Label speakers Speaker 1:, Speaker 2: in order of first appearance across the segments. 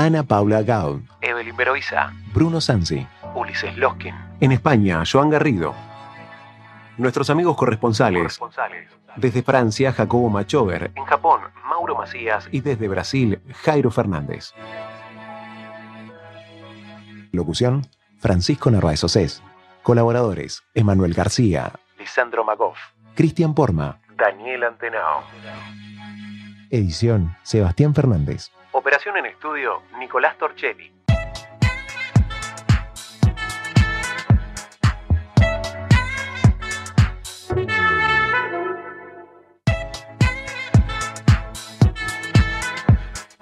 Speaker 1: Ana Paula Gaud,
Speaker 2: Evelyn Beroiza,
Speaker 1: Bruno Sansi.
Speaker 2: Ulises Loskin.
Speaker 1: En España, Joan Garrido. Nuestros amigos corresponsales.
Speaker 2: Corresponsales.
Speaker 1: Desde Francia, Jacobo Machover.
Speaker 2: En Japón, Mauro Macías.
Speaker 1: Y desde Brasil, Jairo Fernández. Locución, Francisco Narváez Océs. Colaboradores, Emanuel García,
Speaker 2: Lisandro Magoff.
Speaker 1: Cristian Porma.
Speaker 2: Daniel Antenao.
Speaker 1: Edición, Sebastián Fernández.
Speaker 2: Operación en estudio, Nicolás Torchelli.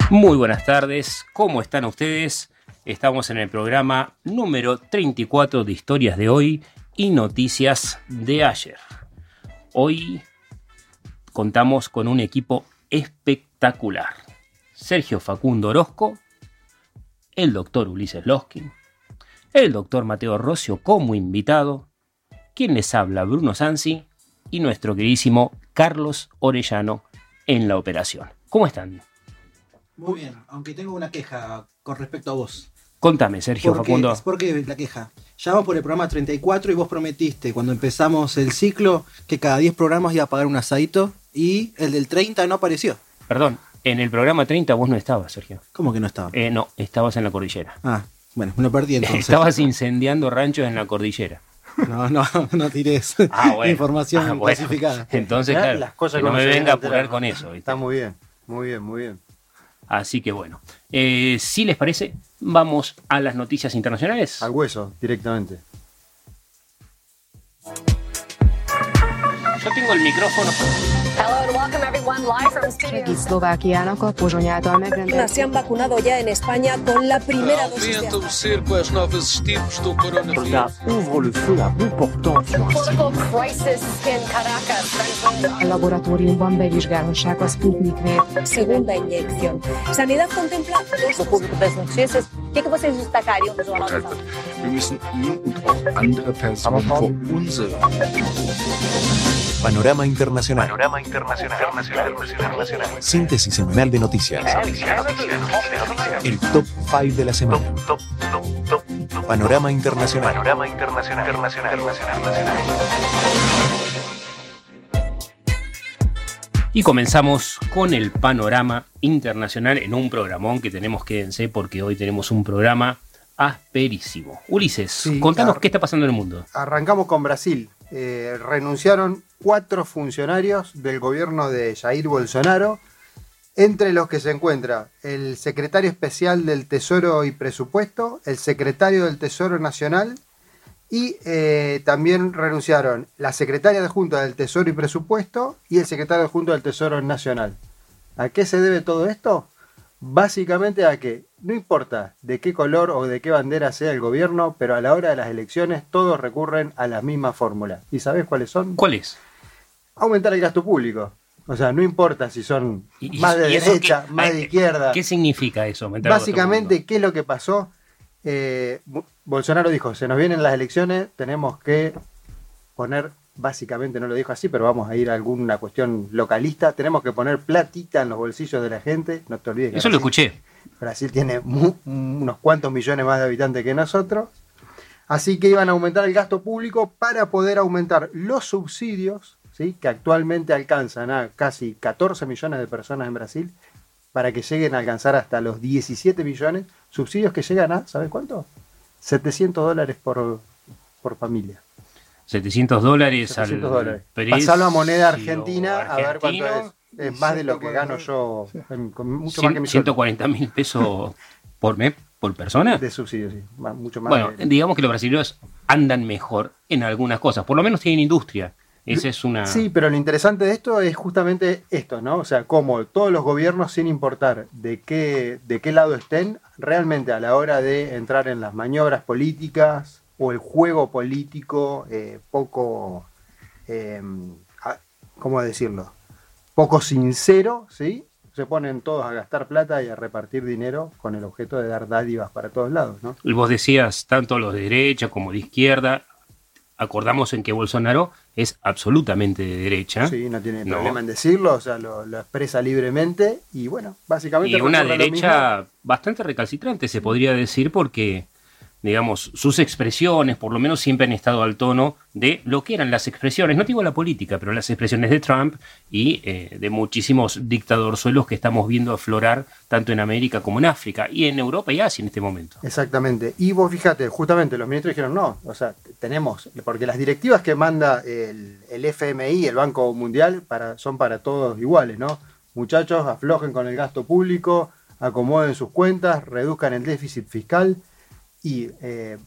Speaker 3: Muy buenas tardes, ¿cómo están ustedes? Estamos en el programa número 34 de Historias de hoy y Noticias de ayer. Hoy contamos con un equipo espectacular. Sergio Facundo Orozco, el doctor Ulises Loskin, el doctor Mateo Rocio como invitado, quien les habla Bruno Sansi y nuestro queridísimo Carlos Orellano en la operación. ¿Cómo están?
Speaker 4: Muy bien, aunque tengo una queja con respecto a vos.
Speaker 3: Contame, Sergio
Speaker 4: ¿Por qué,
Speaker 3: Facundo.
Speaker 4: ¿Por qué la queja? Ya vamos por el programa 34 y vos prometiste cuando empezamos el ciclo que cada 10 programas iba a pagar un asadito y el del 30 no apareció.
Speaker 3: Perdón, en el programa 30 vos no estabas, Sergio.
Speaker 4: ¿Cómo que no estaba?
Speaker 3: Eh, no, estabas en la cordillera.
Speaker 4: Ah, bueno, me lo perdí entonces.
Speaker 3: Estabas incendiando ranchos en la cordillera.
Speaker 4: No, no, no tires
Speaker 3: Ah, bueno.
Speaker 4: información
Speaker 3: Ah, bueno.
Speaker 4: clasificada.
Speaker 3: Entonces, claro,
Speaker 5: las cosas
Speaker 3: que no me venga a apurar con eso. ¿viste?
Speaker 5: Está muy bien, muy bien, muy bien.
Speaker 3: Así que bueno, eh, si les parece, vamos a las noticias internacionales.
Speaker 5: Al hueso, directamente.
Speaker 3: Yo tengo el micrófono.
Speaker 6: Hello and welcome everyone live from studio.
Speaker 7: Szlovákiának a Pozsony által megrendelt
Speaker 8: se han vacunado ya en España con la primera dosis segunda inyección. Sanidad contempla.
Speaker 9: O que, que vocês destacariam do Jornal?
Speaker 10: Wir müssen ihn und auch andere Personen vor unsere
Speaker 1: Panorama Internacional.
Speaker 2: Panorama Internacional. Internacional. Internacional.
Speaker 1: Síntesis semanal de noticias. El top 5 de la semana.
Speaker 2: Top, top, top, top.
Speaker 1: Panorama Internacional.
Speaker 2: Panorama Internacional. Internacional. Internacional.
Speaker 3: Y comenzamos con el panorama internacional en un programón que tenemos, quédense, porque hoy tenemos un programa asperísimo. Ulises,
Speaker 5: Sí,
Speaker 3: contanos qué está pasando en el mundo.
Speaker 5: Arrancamos con Brasil. Eh, renunciaron cuatro funcionarios del gobierno de Jair Bolsonaro, entre los que se encuentra el secretario especial del Tesoro y Presupuesto, el secretario del Tesoro Nacional y eh, también renunciaron la secretaria adjunta del Tesoro y Presupuesto y el secretario adjunto del Tesoro Nacional. ¿A qué se debe todo esto? Básicamente a que no importa de qué color o de qué bandera sea el gobierno, pero a la hora de las elecciones todos recurren a la misma fórmula. ¿Y sabés cuáles son?
Speaker 3: ¿Cuál es?
Speaker 5: Aumentar el gasto público. O sea, no importa si son
Speaker 3: Y-
Speaker 5: más de
Speaker 3: y
Speaker 5: derecha,
Speaker 3: qué-
Speaker 5: más
Speaker 3: eh,
Speaker 5: de izquierda.
Speaker 3: ¿Qué significa eso? aumentar el gasto
Speaker 5: Básicamente? ¿qué es lo que pasó? Eh, Bo- Bolsonaro dijo, se nos vienen las elecciones, tenemos que poner, básicamente no lo dijo así, pero vamos a ir a alguna cuestión localista, tenemos que poner platita en los bolsillos de la gente, no te olvides que
Speaker 3: Eso lo
Speaker 5: Brasil-
Speaker 3: escuché.
Speaker 5: Brasil tiene mu- unos cuantos millones más de habitantes que nosotros. Así que iban a aumentar el gasto público para poder aumentar los subsidios, ¿sí? que actualmente alcanzan a casi 14 millones de personas en Brasil, para que lleguen a alcanzar hasta los 17 millones. Subsidios que llegan a, ¿sabes cuánto? 700 dólares por, por familia.
Speaker 3: 700 dólares
Speaker 5: 700
Speaker 3: al
Speaker 5: dólares. Pasarlo a moneda argentina a ver cuánto es. Es más de lo que gano yo, en- con mucho más que mi sueldo
Speaker 3: 140 mil pesos por mes, por persona.
Speaker 5: de subsidios, sí. Mucho más.
Speaker 3: Bueno,
Speaker 5: de-
Speaker 3: digamos que los brasileños andan mejor en algunas cosas, por lo menos tienen industria. Esa es una...
Speaker 5: Sí, pero lo interesante de esto es justamente esto, ¿no? O sea, cómo todos los gobiernos, sin importar de qué, de qué lado estén, realmente a la hora de entrar en las maniobras políticas o el juego político eh, poco, eh, a- ¿cómo decirlo? Poco sincero, ¿sí? Se ponen todos a gastar plata y a repartir dinero con el objeto de dar dádivas para todos lados, ¿no?
Speaker 3: Y Vos decías, tanto los de derecha como de izquierda, acordamos en que Bolsonaro es absolutamente de derecha.
Speaker 5: Sí, no tiene
Speaker 3: No.
Speaker 5: problema en decirlo, o sea, lo, lo expresa libremente y bueno, básicamente...
Speaker 3: Y una derecha bastante recalcitrante, se podría decir, porque, digamos, sus expresiones, por lo menos, siempre han estado al tono de lo que eran las expresiones, no digo la política, pero las expresiones de Trump y eh, de muchísimos dictadorzuelos que estamos viendo aflorar tanto en América como en África y en Europa y Asia en este momento.
Speaker 5: Exactamente. Y vos fíjate, justamente los ministros dijeron, no, o sea, tenemos, porque las directivas que manda el, el FMI, el Banco Mundial, para, son para todos iguales, ¿no? Muchachos, aflojen con el gasto público, acomoden sus cuentas, reduzcan el déficit fiscal y eh,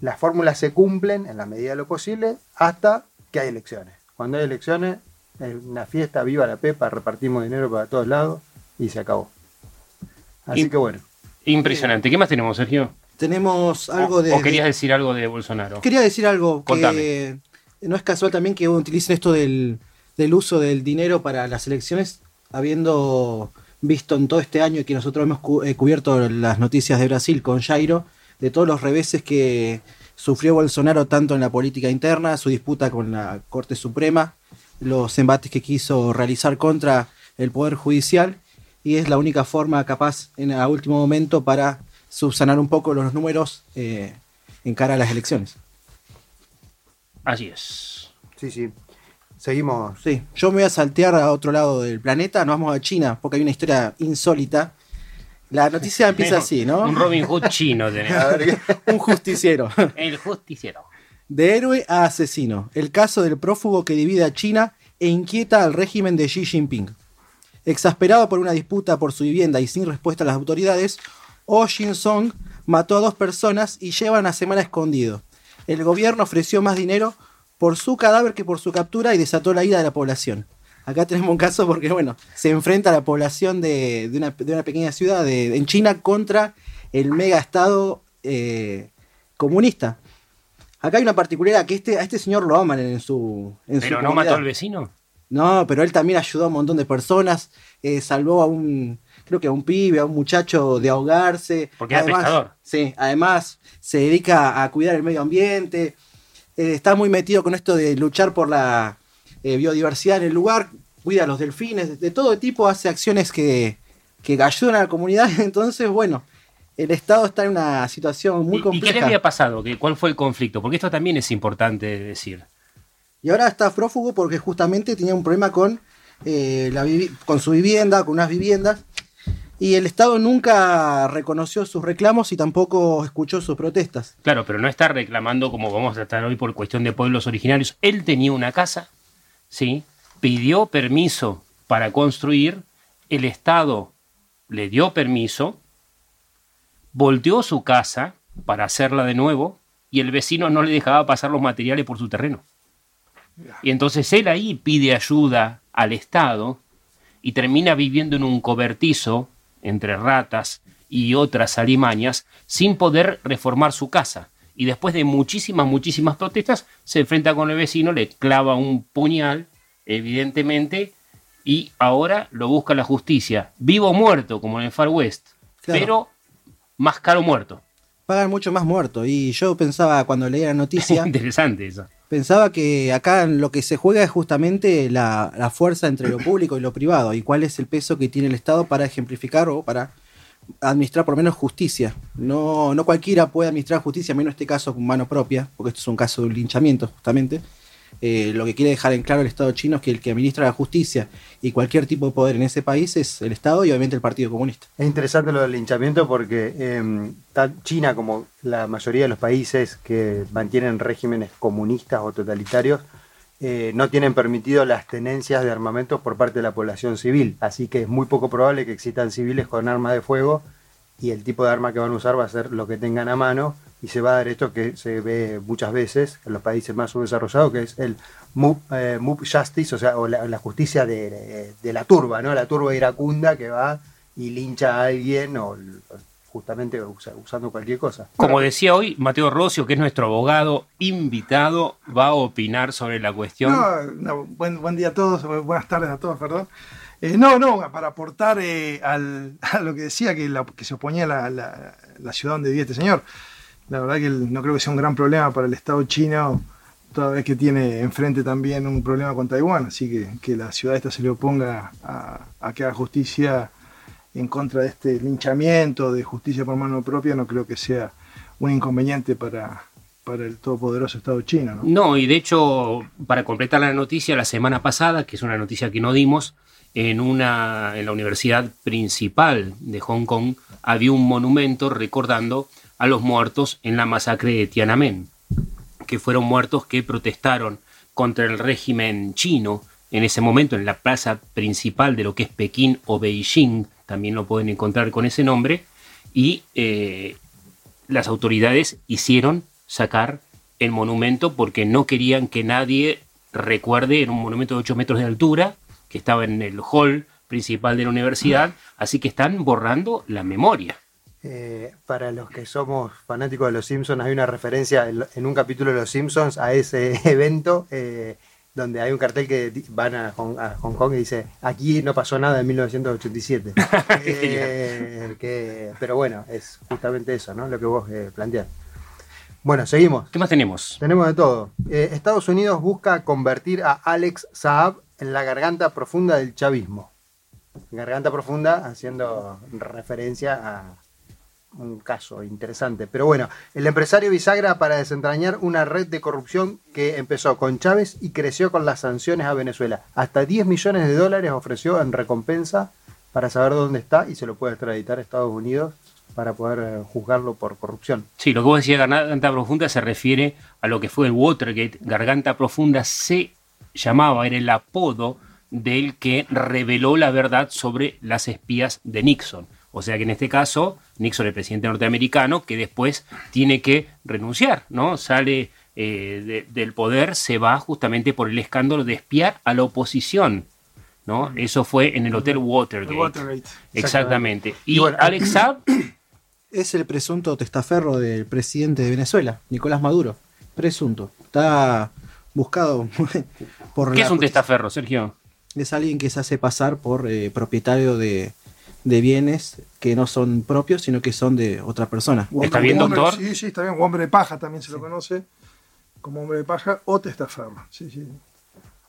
Speaker 5: las fórmulas se cumplen en la medida de lo posible hasta que hay elecciones. Cuando hay elecciones, es una fiesta, viva la pepa, repartimos dinero para todos lados y se acabó. Así que bueno.
Speaker 3: Impresionante. ¿Qué más tenemos, Sergio?
Speaker 4: Tenemos algo
Speaker 3: o,
Speaker 4: de.
Speaker 3: o querías decir algo de Bolsonaro?
Speaker 4: Quería decir algo
Speaker 3: Contame.
Speaker 4: que no es casual también que utilicen esto del, del uso del dinero para las elecciones, habiendo visto en todo este año que nosotros hemos cu- eh, cubierto las noticias de Brasil con Jairo, de todos los reveses que sufrió Bolsonaro tanto en la política interna, su disputa con la Corte Suprema, los embates que quiso realizar contra el Poder Judicial, y es la única forma capaz en el último momento para subsanar un poco los números eh, en cara a las elecciones.
Speaker 3: Así es.
Speaker 5: Sí, sí. Seguimos.
Speaker 4: Sí, yo me voy a saltear a otro lado del planeta, nos vamos a China, porque hay una historia insólita. La noticia empieza así, ¿no?
Speaker 3: Un Robin Hood chino.
Speaker 4: Un justiciero.
Speaker 3: El justiciero.
Speaker 4: De héroe a asesino. El caso del prófugo que divide a China e inquieta al régimen de Xi Jinping. Exasperado por una disputa por su vivienda y sin respuesta a las autoridades, Oh Jin-song mató a dos personas y lleva una semana escondido. El gobierno ofreció más dinero por su cadáver que por su captura y desató la ira de la población. Acá tenemos un caso porque, bueno, se enfrenta la población de, de una, de una pequeña ciudad de- en China contra el mega estado eh, comunista. Acá hay una particularidad que este, a este señor lo aman en su. En su
Speaker 3: Pero no
Speaker 4: comunidad.
Speaker 3: mató al vecino.
Speaker 4: No, pero él también ayudó a un montón de personas, eh, salvó a un, creo que a un pibe, a un muchacho de ahogarse.
Speaker 3: Porque era pescador.
Speaker 4: Sí, además se dedica a cuidar el medio ambiente, eh, está muy metido con esto de luchar por la eh, biodiversidad en el lugar, cuida a los delfines, de, de todo tipo, hace acciones que, que ayudan a la comunidad, entonces, bueno, el Estado está en una situación muy
Speaker 3: ¿Y- ¿Y, qué le
Speaker 4: compleja.
Speaker 3: había pasado? ¿Qué- ¿Cuál fue el conflicto? Porque esto también es importante de decir.
Speaker 4: Y ahora está prófugo porque justamente tenía un problema con, eh, la con su vivienda, con unas viviendas. Y el Estado nunca reconoció sus reclamos y tampoco escuchó sus protestas.
Speaker 3: Claro, pero no está reclamando como vamos a tratar hoy por cuestión de pueblos originarios. Él tenía una casa, ¿sí? Pidió permiso para construir, el Estado le dio permiso, volteó su casa para hacerla de nuevo y el vecino no le dejaba pasar los materiales por su terreno. Y entonces él ahí pide ayuda al Estado y termina viviendo en un cobertizo entre ratas y otras alimañas sin poder reformar su casa. Y después de muchísimas, muchísimas protestas, se enfrenta con el vecino, le clava un puñal, evidentemente, y ahora lo busca la justicia, vivo o muerto, como en el Far West,
Speaker 4: Claro.
Speaker 3: pero más caro muerto.
Speaker 4: Pagan mucho más muertos. Y yo pensaba cuando leía la noticia,
Speaker 3: Interesante eso.
Speaker 4: pensaba que acá lo que se juega es justamente la, la fuerza entre lo público y lo privado. Y cuál es el peso que tiene el Estado para ejemplificar o para administrar por lo menos justicia. No, no cualquiera puede administrar justicia, menos este caso con mano propia, porque esto es un caso de un linchamiento justamente. Eh, lo que quiere dejar en claro el Estado chino es que el que administra la justicia y cualquier tipo de poder en ese país es el Estado y obviamente el Partido Comunista.
Speaker 5: Es interesante lo del linchamiento porque eh, China como la mayoría de los países que mantienen regímenes comunistas o totalitarios eh, no tienen permitido las tenencias de armamentos por parte de la población civil. Así que es muy poco probable que existan civiles con armas de fuego y el tipo de arma que van a usar va a ser lo que tengan a mano y se va a dar esto que se ve muchas veces en los países más subdesarrollados, que es el mob, eh, justice, o sea, o la, justicia de, de la turba, ¿no? La turba iracunda que va y lincha a alguien o justamente usa- usando cualquier cosa.
Speaker 3: Como decía hoy, Mateo Rocio, que es nuestro abogado invitado, va a opinar sobre la cuestión.
Speaker 11: No, no, buen, buen día a todos, bu- buenas tardes a todos, perdón. Eh, no, no, para aportar eh, al- a lo que decía que, la- que se oponía a la, la- la ciudad donde vive este señor. La verdad que el- no creo que sea un gran problema para el Estado chino, toda vez que tiene enfrente también un problema con Taiwán. Así que que la ciudad esta se le oponga a, a que haga justicia en contra de este linchamiento, de justicia por mano propia, no creo que sea un inconveniente para, para el todopoderoso Estado chino. ¿no?
Speaker 3: No, y de hecho, para completar la noticia, la semana pasada, que es una noticia que no dimos, en, una, en la universidad principal de Hong Kong había un monumento recordando a los muertos en la masacre de Tiananmen, que fueron muertos que protestaron contra el régimen chino en ese momento en la plaza principal de lo que es Pekín o Beijing, también lo pueden encontrar con ese nombre, y eh, las autoridades hicieron sacar el monumento porque no querían que nadie recuerde en un monumento de 8 metros de altura que estaba en el hall principal de la universidad, así que están borrando la memoria.
Speaker 5: Eh, para los que somos fanáticos de Los Simpsons, hay una referencia en, en un capítulo de Los Simpsons a ese evento eh, donde hay un cartel que van a Hong, a Hong Kong y dice, aquí no pasó nada en 1987. Eh, que- pero bueno, es justamente eso, ¿no? Lo que vos eh, planteás. Bueno, seguimos.
Speaker 3: ¿Qué más tenemos?
Speaker 5: Tenemos de todo. Eh, Estados Unidos busca convertir a Alex Saab en la garganta profunda del chavismo. Garganta profunda haciendo referencia a un caso interesante. Pero bueno, el empresario bisagra para desentrañar una red de corrupción que empezó con Chávez y creció con las sanciones a Venezuela. Hasta 10 millones de dólares ofreció en recompensa para saber dónde está y se lo puede extraditar a Estados Unidos para poder eh, juzgarlo por corrupción.
Speaker 3: Sí, lo que vos decías, Garganta Profunda, se refiere a lo que fue el Watergate. Garganta Profunda se llamaba, era el apodo del que reveló la verdad sobre las espías de Nixon. O sea que en este caso, Nixon, el presidente norteamericano, que después tiene que renunciar, ¿no? Sale eh, de- del poder, se va justamente por el escándalo de espiar a la oposición. ¿no? Eso fue en el Hotel Watergate. Exactamente. Y,
Speaker 4: Y bueno,
Speaker 3: Alex Saab
Speaker 4: Es el presunto testaferro del presidente de Venezuela, Nicolás Maduro. Presunto. Está buscado por
Speaker 3: ¿Qué
Speaker 4: la
Speaker 3: es un
Speaker 4: justicia.
Speaker 3: testaferro, Sergio?
Speaker 4: Es alguien que se hace pasar por eh, propietario de, de bienes que no son propios, sino que son de otra persona.
Speaker 3: ¿Está bien,
Speaker 11: hombre-
Speaker 3: doctor?
Speaker 11: Sí, sí, está bien. O hombre de paja también se lo conoce. Como hombre de paja o testaferro. Sí, sí.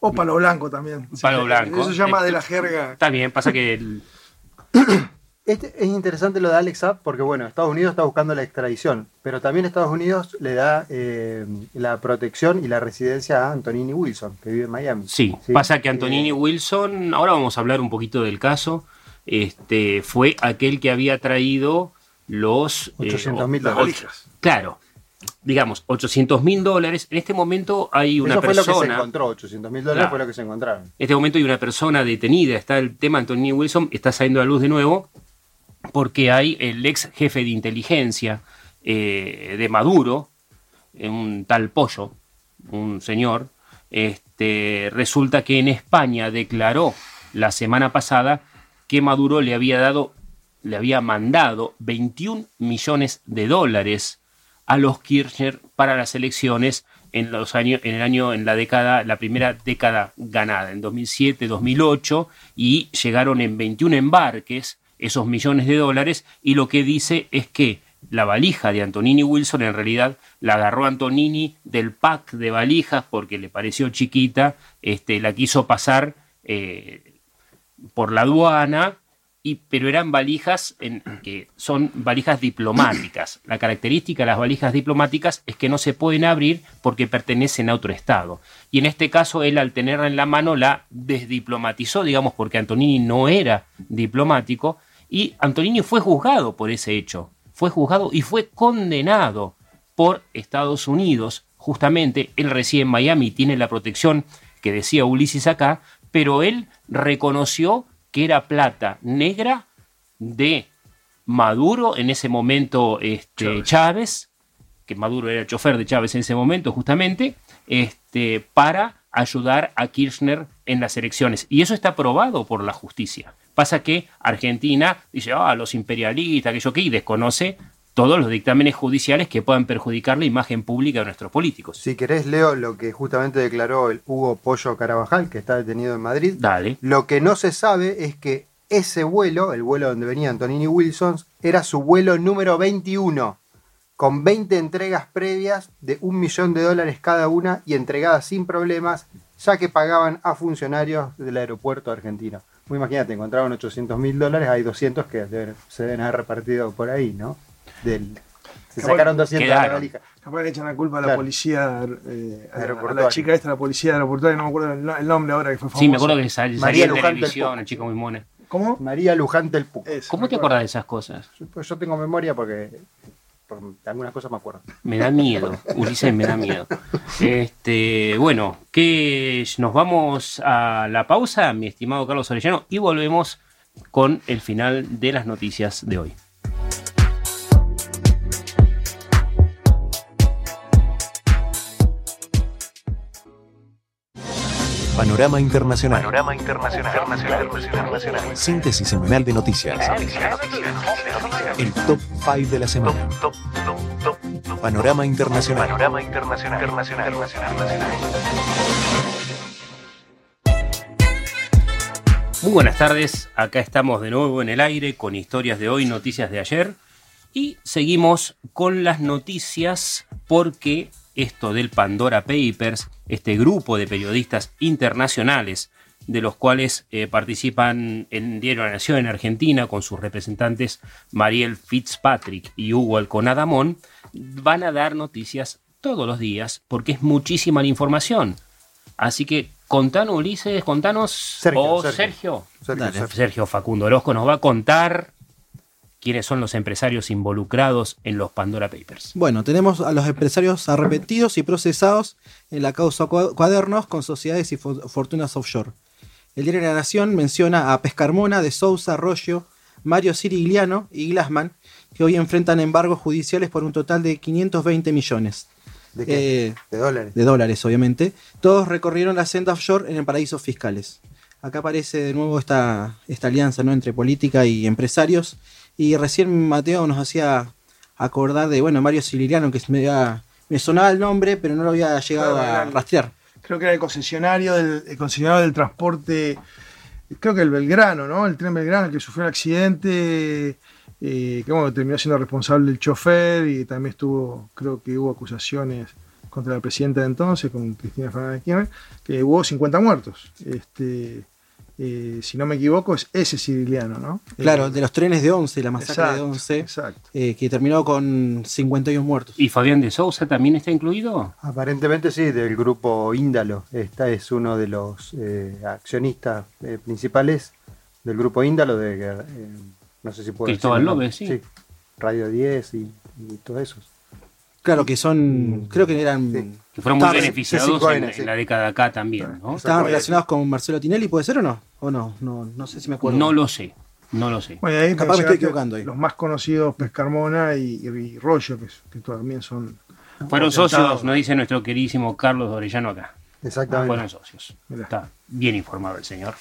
Speaker 11: O palo blanco también.
Speaker 3: Palo
Speaker 11: Sí,
Speaker 3: blanco.
Speaker 11: Eso se llama de la jerga.
Speaker 3: Está bien, pasa que el-
Speaker 5: Este es interesante lo de Alex Saab porque, bueno, Estados Unidos está buscando la extradición, pero también Estados Unidos le da eh, la protección y la residencia a Antonini Wilson, que vive en Miami.
Speaker 3: Sí,
Speaker 5: Sí.
Speaker 3: pasa que Antonini
Speaker 5: Eh,
Speaker 3: Wilson, ahora vamos a hablar un poquito del caso, este, fue aquel que había traído los... eh,
Speaker 5: 800 mil
Speaker 11: Las
Speaker 5: dólares.
Speaker 3: Claro, digamos, 800 mil dólares. En este momento hay una
Speaker 5: Eso fue lo que se
Speaker 3: persona...
Speaker 5: encontró, 800 mil dólares
Speaker 3: Claro.
Speaker 5: fue lo que se encontraron.
Speaker 3: En este momento hay una persona detenida, está el tema Anthony Wilson, está saliendo a la luz de nuevo, porque hay el ex jefe de inteligencia eh, de Maduro, eh, un tal Pollo, un señor, este, resulta que en España declaró la semana pasada que Maduro le había dado, le había mandado 21 millones de dólares a los Kirchner para las elecciones en los años, en el año, en la década, la primera década ganada, en 2007, 2008, y llegaron en 21 embarques esos millones de dólares, y lo que dice es que la valija de Antonini Wilson en realidad la agarró Antonini del pack de valijas porque le pareció chiquita, este, la quiso pasar eh, por la aduana, y, pero eran valijas en, que son valijas diplomáticas. La característica de las valijas diplomáticas es que no se pueden abrir porque pertenecen a otro Estado. Y en este caso él al tenerla en la mano la desdiplomatizó, digamos, porque Antonini no era diplomático, y Antonini fue juzgado por ese hecho. Fue juzgado y fue condenado por Estados Unidos. Justamente, él reside en Miami tiene la protección que decía Ulises acá, pero él reconoció que era plata negra de Maduro, en ese momento este, Chávez. que Maduro era el chofer de Chávez en ese momento justamente, este, para ayudar a Kirchner en las elecciones. Y eso está aprobado por la justicia. Pasa que Argentina dice, ah, los imperialistas, aquello que, y desconoce todos los dictámenes judiciales que puedan perjudicar la imagen pública de nuestros políticos.
Speaker 5: Si querés, leo lo que justamente declaró el Hugo Pollo Carabajal, que está detenido en Madrid.
Speaker 3: Dale.
Speaker 5: Lo que no se sabe es que ese vuelo, el vuelo donde venía Antonini Wilson, era su vuelo número 21, con 20 entregas previas de un millón de dólares cada una y entregadas sin problemas, ya que pagaban a funcionarios del aeropuerto argentino. Muy imagínate, encontraron 800 mil dólares, hay 200 que se deben haber repartido por ahí, ¿no? Del, se
Speaker 11: Capaz-
Speaker 5: sacaron 200 de la valija.
Speaker 11: Capaz le echan la culpa a la
Speaker 5: Claro.
Speaker 11: policía, eh, a, la- a la chica esta, la policía aeroportuaria, no me acuerdo el, no- el nombre ahora que fue famoso.
Speaker 3: Sí, me acuerdo que sal- salía
Speaker 5: María
Speaker 3: en
Speaker 5: Luján del
Speaker 3: televisión,
Speaker 5: Puc.
Speaker 3: el chico muy mona.
Speaker 11: ¿Cómo?
Speaker 5: María Luján del Puc.
Speaker 11: Eso,
Speaker 3: ¿Cómo te
Speaker 11: acuerdo.
Speaker 3: acuerdas de esas cosas?
Speaker 5: Pues yo tengo memoria porque, por algunas cosas me acuerdo.
Speaker 3: Me da miedo, Ulises, me da miedo. Este, bueno, que nos vamos a la pausa, mi estimado Carlos Orellano, y volvemos con el final de las noticias de hoy.
Speaker 1: Panorama Internacional.
Speaker 2: Panorama Internacional. Internacional.
Speaker 1: Síntesis semanal de noticias. El top 5 de la semana.
Speaker 2: Top, top, top, top.
Speaker 1: Panorama Internacional.
Speaker 2: Panorama Internacional. Internacional. Internacional.
Speaker 3: Muy buenas tardes, acá estamos de nuevo en el aire con historias de hoy, noticias de ayer y seguimos con las noticias porque esto del Pandora Papers, este grupo de periodistas internacionales de los cuales eh, participan en Diario La Nación en Argentina con sus representantes Mariel Fitzpatrick y Hugo Alconadamón, van a dar noticias todos los días porque es muchísima la información. Así que contanos, Ulises, contanos,
Speaker 5: Sergio,
Speaker 3: o
Speaker 5: Sergio.
Speaker 3: Sergio.
Speaker 5: Sergio. Sergio
Speaker 3: Facundo Orozco nos va a contar quiénes son los empresarios involucrados en los Pandora Papers.
Speaker 4: Bueno, tenemos a los empresarios arrepentidos y procesados en la causa Cua- Cuadernos con sociedades y fo- fortunas offshore. El diario de la Nación menciona a Pescarmona, de Sousa, Arroyo, Mario Sirigliano y Glassman, que hoy enfrentan embargos judiciales por un total de 520 millones
Speaker 5: ¿De qué?
Speaker 4: Eh,
Speaker 5: de dólares.
Speaker 4: de dólares, obviamente. Todos recorrieron la senda offshore en paraísos fiscales. Acá aparece de nuevo esta, esta alianza ¿no? entre política y empresarios. Y recién Mateo nos hacía acordar de, bueno, Mario Siliano, que me, había- me sonaba el nombre, pero no lo había llegado
Speaker 11: Claro,
Speaker 4: a rastrear.
Speaker 11: Creo que era el concesionario del, el concesionario del transporte, creo que el Belgrano, ¿no? El tren Belgrano que sufrió un accidente, eh, que bueno, terminó siendo responsable el chofer y también estuvo, creo que hubo acusaciones contra la presidenta de entonces, con Cristina Fernández de Kirchner, que hubo 50 muertos. Este, eh, si no me equivoco, es ese siciliano, ¿no?
Speaker 4: Claro,
Speaker 11: Eh,
Speaker 4: de los trenes de 11, la masacre de
Speaker 11: exacto,
Speaker 4: 11,
Speaker 11: Exacto.
Speaker 4: eh, que terminó con 51 muertos.
Speaker 3: ¿Y Fabián de Sousa también está incluido?
Speaker 5: Aparentemente sí, del grupo Índalo. Esta es uno de los eh, accionistas eh, principales del grupo Índalo de eh, no sé si puedo
Speaker 3: Cristóbal. López, sí.
Speaker 5: Radio 10 y, y todos esos.
Speaker 4: Claro que son, creo que eran,
Speaker 5: Sí.
Speaker 3: Que fueron muy beneficiados
Speaker 5: C5N,
Speaker 3: en, la década acá también, ¿no?
Speaker 4: estaban relacionados con Marcelo Tinelli, ¿puede ser o no? ¿O no? No, no sé si me acuerdo.
Speaker 3: No lo sé, no lo sé.
Speaker 11: Bueno, y ahí
Speaker 4: Capaz me estoy equivocando ahí.
Speaker 11: Los más conocidos, Pescarmona y, y Rollo, que, que también son.
Speaker 3: Fueron socios, nos dice nuestro queridísimo Carlos Orellano acá.
Speaker 5: Exactamente.
Speaker 3: Fueron socios.
Speaker 11: Mirá.
Speaker 3: Está bien informado el señor.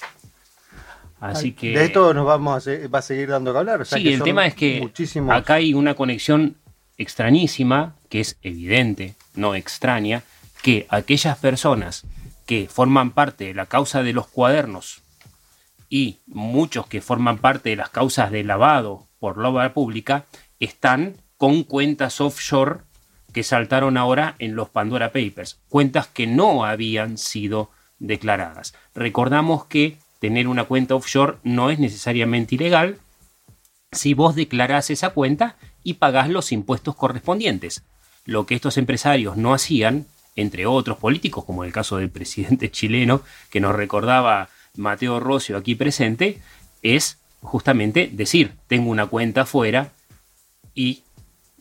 Speaker 3: Así que...
Speaker 5: De esto nos vamos a va a seguir dando que hablar. o sea
Speaker 3: Sí,
Speaker 5: que
Speaker 3: el tema es que
Speaker 5: muchísimos-
Speaker 3: acá hay una conexión extrañísima, que es evidente, no extraña, que aquellas personas que forman parte de la causa de los cuadernos y muchos que forman parte de las causas de lavado por la obra pública están con cuentas offshore que saltaron ahora en los Pandora Papers, cuentas que no habían sido declaradas. Recordamos que tener una cuenta offshore no es necesariamente ilegal si vos declarás esa cuenta y pagás los impuestos correspondientes. Lo que estos empresarios no hacían, entre otros políticos, como el caso del presidente chileno que nos recordaba Mateo Rocio aquí presente, es justamente decir, tengo una cuenta afuera y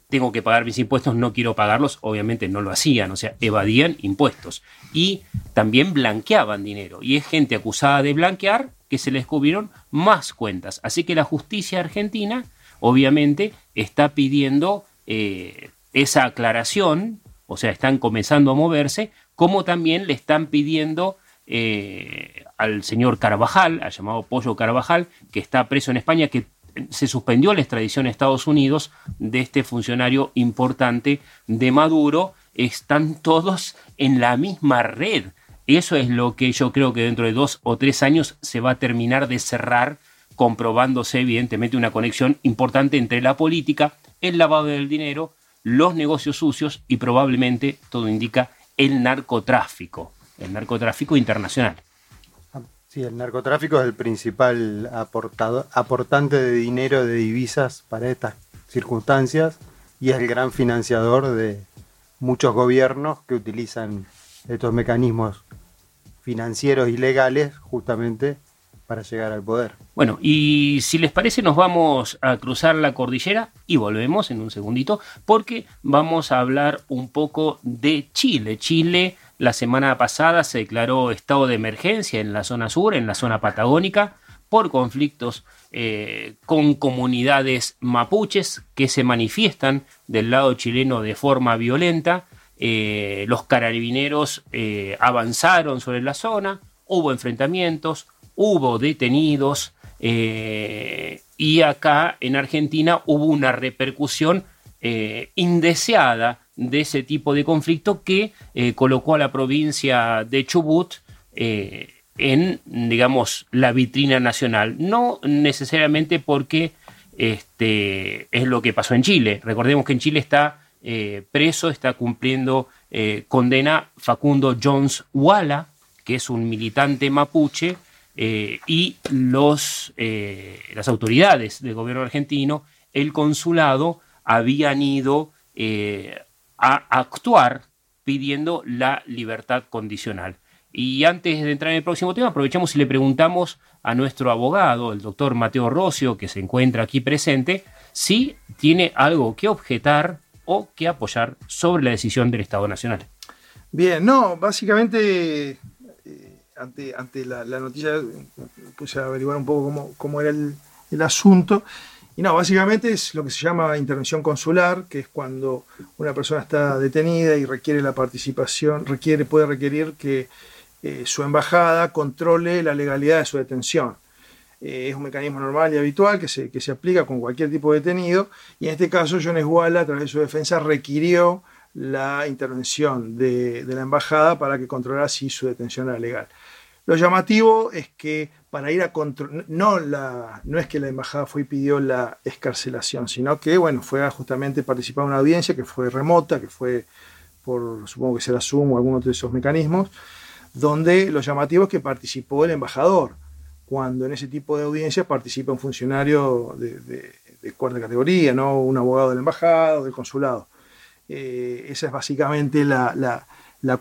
Speaker 3: tengo que pagar mis impuestos, no quiero pagarlos, obviamente no lo hacían, o sea, evadían impuestos y también blanqueaban dinero. Y es gente acusada de blanquear que se le descubrieron más cuentas. Así que la justicia argentina, obviamente, está pidiendo eh, esa aclaración, o sea, están comenzando a moverse, como también le están pidiendo eh, al señor Carvajal, al llamado Pollo Carvajal, que está preso en España, que se suspendió la extradición a Estados Unidos de este funcionario importante de Maduro, están todos en la misma red. Eso es lo que yo creo que dentro de dos o tres años se va a terminar de cerrar, comprobándose evidentemente una conexión importante entre la política, el lavado del dinero, los negocios sucios y probablemente, todo indica, el narcotráfico, el narcotráfico internacional.
Speaker 5: Sí, el narcotráfico es el principal aportado, aportante de dinero de divisas para estas circunstancias y es el gran financiador de muchos gobiernos que utilizan estos mecanismos financieros y legales justamente para llegar al poder.
Speaker 3: Bueno, y si les parece nos vamos a cruzar la cordillera y volvemos en un segundito porque vamos a hablar un poco de Chile. Chile la semana pasada se declaró estado de emergencia en la zona sur, en la zona patagónica, por conflictos eh, con comunidades mapuches que se manifiestan del lado chileno de forma violenta. Eh, los carabineros eh, avanzaron sobre la zona, hubo enfrentamientos, hubo detenidos y acá en Argentina hubo una repercusión indeseada de ese tipo de conflicto que eh, colocó a la provincia de Chubut eh, en, digamos, la vitrina nacional. No necesariamente porque este, es lo que pasó en Chile. Recordemos que en Chile está eh, preso, está cumpliendo condena Facundo Jones Walla, que es un militante mapuche, y los, las autoridades del gobierno argentino, el consulado, habían ido a actuar pidiendo la libertad condicional. Y antes de entrar en el próximo tema, aprovechamos y le preguntamos a nuestro abogado, el doctor Mateo Rocio, que se encuentra aquí presente, si tiene algo que objetar o que apoyar sobre la decisión del Estado Nacional.
Speaker 11: Bien, no, básicamente eh, ante, la, noticia puse a averiguar un poco cómo, cómo era el, el asunto y no, básicamente es lo que se llama intervención consular, que es cuando una persona está detenida y requiere la participación, requiere, puede requerir que eh, su embajada controle la legalidad de su detención. Eh, es un mecanismo normal y habitual que se, que se aplica con cualquier tipo de detenido, y en este caso Jones Walla, a través de su defensa, requirió la intervención de, de la embajada para que controlara si su detención era legal. Lo llamativo es que para ir a controlar, no, la, es que la embajada fue y pidió la escarcelación, sino que, bueno, fue justamente participar en una audiencia que fue remota, que fue por, supongo que será Zoom o alguno de esos mecanismos, donde lo llamativo es que participó el embajador, cuando en ese tipo de audiencia participa un funcionario de, cuarta categoría, no un abogado de la embajada o del consulado. Eh, esa es básicamente la,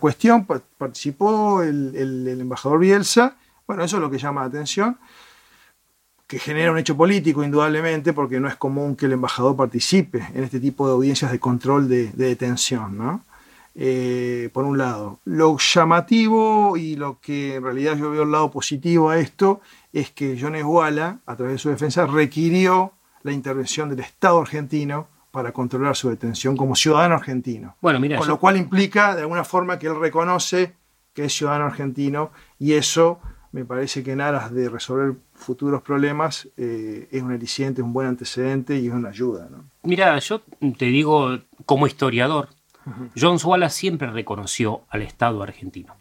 Speaker 11: cuestión. Participó el, el embajador Bielsa bueno, eso es lo que llama la atención, que genera un hecho político indudablemente, porque no es común que el embajador participe en este tipo de audiencias de control de, detención, ¿no? Eh, por un lado. Lo llamativo y lo que en realidad yo veo el lado positivo a esto es que John Esguala, a través de su defensa, requirió la intervención del Estado argentino para controlar su detención como ciudadano argentino.
Speaker 3: Bueno, mira,
Speaker 11: Con lo cual implica de alguna forma que él reconoce que es ciudadano argentino y eso me parece que en aras de resolver futuros problemas eh, es un aliciente, un buen antecedente y es una ayuda.
Speaker 3: Mira, yo te digo como historiador, John Swala siempre reconoció al Estado argentino.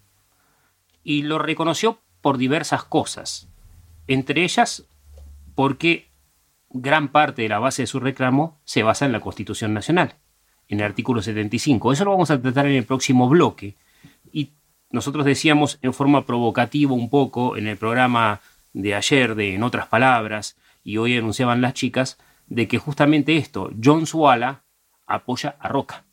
Speaker 3: Y lo reconoció por diversas cosas. Entre ellas, porque gran parte de la base de su reclamo se basa en la Constitución Nacional, en el artículo 75. Eso lo vamos a tratar en el próximo bloque. Y nosotros decíamos en forma provocativa un poco en el programa de ayer de En otras palabras, y hoy anunciaban las chicas, de que justamente esto, John Swala apoya a Roca.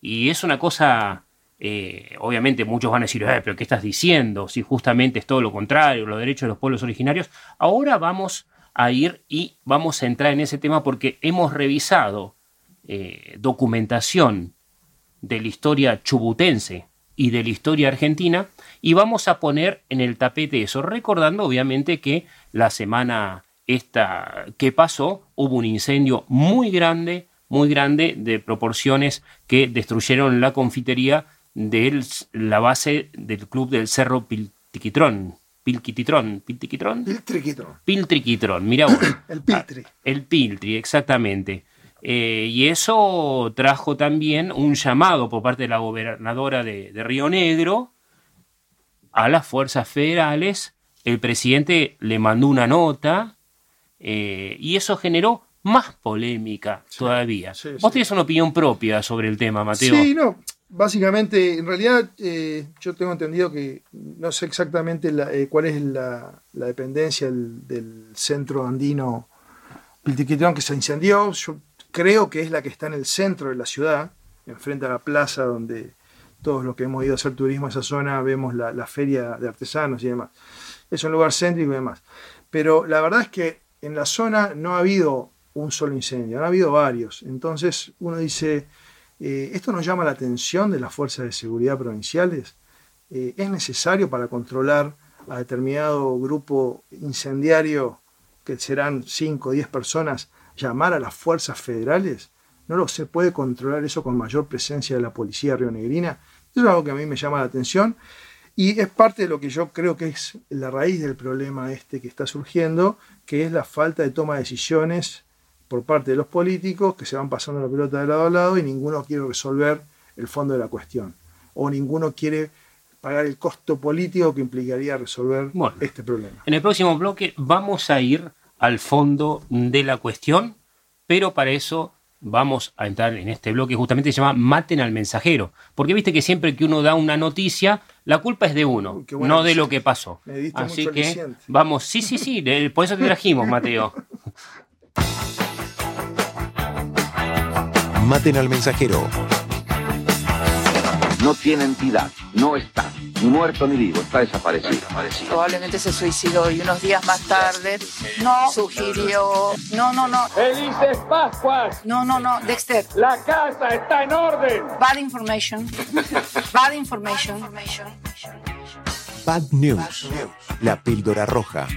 Speaker 3: Y es una cosa, eh, obviamente muchos van a decir, eh, pero ¿qué estás diciendo? Si justamente es todo lo contrario, los derechos de los pueblos originarios. Ahora vamos a ir y vamos a entrar en ese tema porque hemos revisado eh, documentación de la historia chubutense y de la historia argentina y vamos a poner en el tapete eso, recordando obviamente que la semana esta que pasó hubo un incendio muy grande, muy grande de proporciones que destruyeron la confitería de la base del club del Cerro Piltiquitrón. Pilquititrón, Piltiquitrón.
Speaker 11: Piltriquitrón.
Speaker 3: Piltriquitrón, mira vos.
Speaker 11: el Piltri.
Speaker 3: El Piltri, exactamente. Eh, y eso trajo también un llamado por parte de la gobernadora de, de Río Negro a las fuerzas federales. El presidente le mandó una nota eh, y eso generó más polémica todavía.
Speaker 11: sí,
Speaker 3: Vos
Speaker 11: sí.
Speaker 3: tenés una opinión propia sobre el tema, Mateo.
Speaker 11: Sí, no. Básicamente, en realidad, eh, yo tengo entendido que no sé exactamente eh, cuál es la, dependencia del, centro andino Piltiquitrón que se incendió. Yo creo que es la que está en el centro de la ciudad, enfrente a la plaza donde todos los que hemos ido a hacer turismo a esa zona vemos la, la feria de artesanos y demás. Es un lugar céntrico y demás. Pero la verdad es que en la zona no ha habido un solo incendio, han habido varios. Entonces uno dice, eh, ¿esto nos llama la atención de las fuerzas de seguridad provinciales? Eh, ¿Es necesario para controlar a determinado grupo incendiario, que serán 5 o 10 personas, llamar a las fuerzas federales? ¿No lo, se puede controlar eso con mayor presencia de la policía rionegrina? Eso es algo que a mí me llama la atención y es parte de lo que yo creo que es la raíz del problema este que está surgiendo, que es la falta de toma de decisiones por parte de los políticos que se van pasando la pelota de lado a lado y ninguno quiere resolver el fondo de la cuestión. O ninguno quiere pagar el costo político que implicaría resolver
Speaker 3: Bueno.
Speaker 11: este problema.
Speaker 3: En el próximo bloque vamos a ir al fondo de la cuestión, pero para eso vamos a entrar en este bloque justamente se llama Maten al mensajero. Porque viste que siempre que uno da una noticia, la culpa es de uno, no de lo que pasó. Así que
Speaker 11: aliciente.
Speaker 3: vamos, sí, sí, sí, por eso te trajimos, Mateo.
Speaker 1: Maten al mensajero.
Speaker 12: No tiene entidad, no está, ni muerto ni vivo, está desaparecido.
Speaker 13: Probablemente se suicidó y unos días más tarde no sugirió. No, no, no.
Speaker 14: ¡Felices Pascuas!
Speaker 13: No, no, no. Dexter.
Speaker 14: La casa está en orden.
Speaker 13: Bad information. Bad information.
Speaker 1: Bad News. La píldora roja.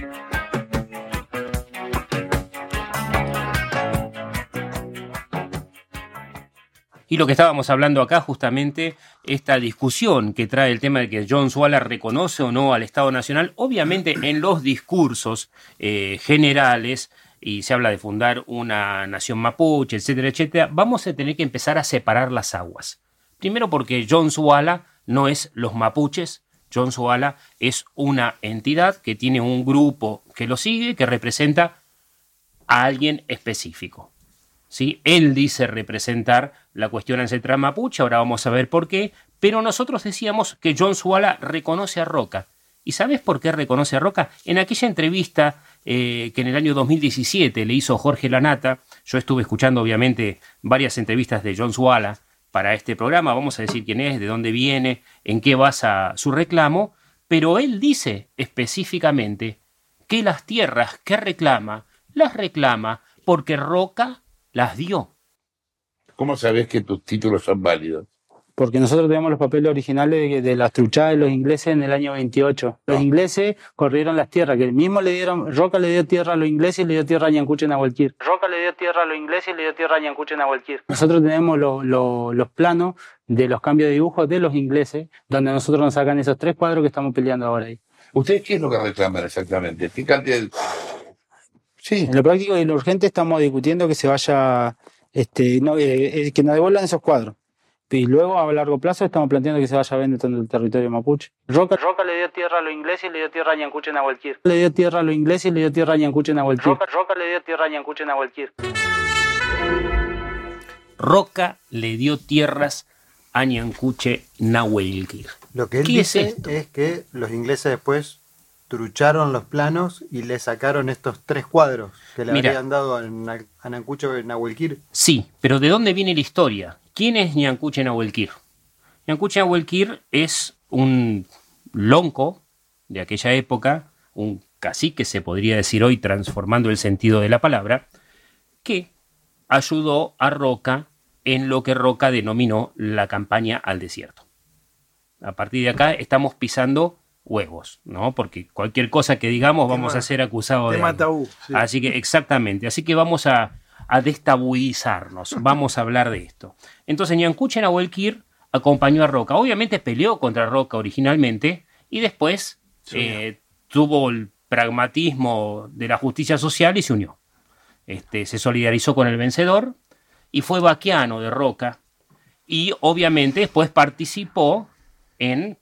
Speaker 3: Y lo que estábamos hablando acá, justamente, esta discusión que trae el tema de que John Swala reconoce o no al Estado Nacional, obviamente en los discursos eh, generales, y se habla de fundar una nación mapuche, etcétera, etcétera, vamos a tener que empezar a separar las aguas. Primero porque John Swala no es los mapuches, John Swala es una entidad que tiene un grupo que lo sigue, que representa a alguien específico. ¿sí? Él dice representar la cuestión ancestral mapuche, ahora vamos a ver por qué, pero nosotros decíamos que John Suala reconoce a Roca. ¿Y sabes por qué reconoce a Roca? En aquella entrevista eh, que en el año 2017 le hizo Jorge Lanata, yo estuve escuchando obviamente varias entrevistas de John Suala para este programa, vamos a decir quién es, de dónde viene, en qué basa su reclamo, pero él dice específicamente que las tierras que reclama, las reclama porque Roca las dio.
Speaker 15: ¿Cómo sabes que tus títulos son válidos?
Speaker 16: Porque nosotros tenemos los papeles originales de, de las truchadas de los ingleses en el año 28. Los ingleses corrieron las tierras, que mismo le dieron, Roca le dio tierra a los ingleses y le dio tierra a Ñancuche Nahualquir. Roca le dio tierra a los ingleses y le dio tierra a Ñancuche Nahualquir. Nosotros tenemos lo- lo- los planos de los cambios de dibujos de los ingleses, donde nosotros nos sacan esos tres cuadros que estamos peleando ahora ahí.
Speaker 15: ¿Ustedes qué es lo que reclaman exactamente? ¿Qué cantidad de- Sí.
Speaker 16: En lo práctico y en lo urgente estamos discutiendo que se vaya, este, no, eh, eh, que nos devuelvan esos cuadros. Y luego a largo plazo estamos planteando que se vaya a vender todo el territorio mapuche. Roca, Roca le dio tierra a los ingleses y le dio tierra a Ñancuche Nahualquir. Le dio tierra a los ingleses y le dio tierra a Ñancuche Nahualquir. Roca, Roca le dio tierra a Ñancuche Nahualquir.
Speaker 3: Roca le dio tierras a Ñancuche Nahuelquir.
Speaker 5: Lo que él
Speaker 3: ¿Qué es
Speaker 5: dice
Speaker 3: esto?
Speaker 5: es, que los ingleses después trucharon los planos y le sacaron estos tres cuadros que le
Speaker 3: Mira.
Speaker 5: habían dado a, a Nancucho Nahuelquir.
Speaker 3: Sí, pero ¿de dónde viene la historia? ¿Quién es Ñancuche Nahuelquir? Ñancuche Nahuelquir es un lonco de aquella época, un cacique se podría decir hoy transformando el sentido de la palabra, que ayudó a Roca en lo que Roca denominó la campaña al desierto. A partir de acá estamos pisando huevos, ¿no? Porque cualquier cosa que digamos vamos
Speaker 11: Tema-
Speaker 3: a ser acusados de
Speaker 11: tabú, sí.
Speaker 3: Así que exactamente, así que vamos a, a destabuizarnos. Vamos a hablar de esto. Entonces, Ñancuche Nahuelquir acompañó a Roca. Obviamente peleó contra Roca originalmente y después eh, tuvo el pragmatismo de la justicia social y se unió. Este, se solidarizó con el vencedor y fue vaquiano de Roca. Y obviamente después participó en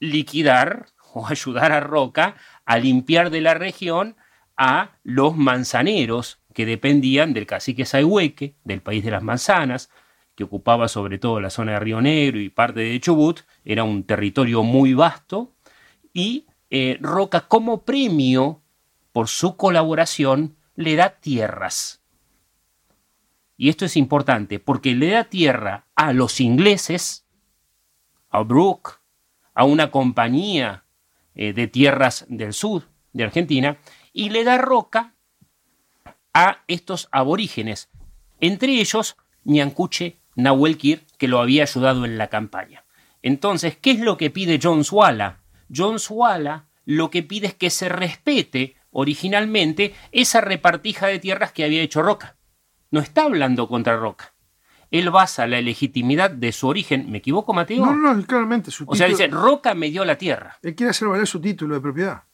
Speaker 3: liquidar o ayudar a Roca a limpiar de la región a los manzaneros que dependían del cacique Saihueque, del país de las manzanas, que ocupaba sobre todo la zona de Río Negro y parte de Chubut, era un territorio muy vasto, y eh, Roca como premio por su colaboración le da tierras. Y esto es importante porque le da tierra a los ingleses, a Brooke, a una compañía eh, de tierras del sur de Argentina, y le da roca a estos aborígenes, entre ellos Ñancuche Nahuelquir, que lo había ayudado en la campaña. Entonces, ¿qué es lo que pide John Swala? John Swala lo que pide es que se respete originalmente esa repartija de tierras que había hecho Roca. No está hablando contra Roca. Él basa la legitimidad de su origen. ¿Me equivoco, Mateo?
Speaker 11: No, no, claramente. Su
Speaker 3: o sea, dice, Roca me dio la tierra.
Speaker 11: Él quiere hacer valer su título de propiedad.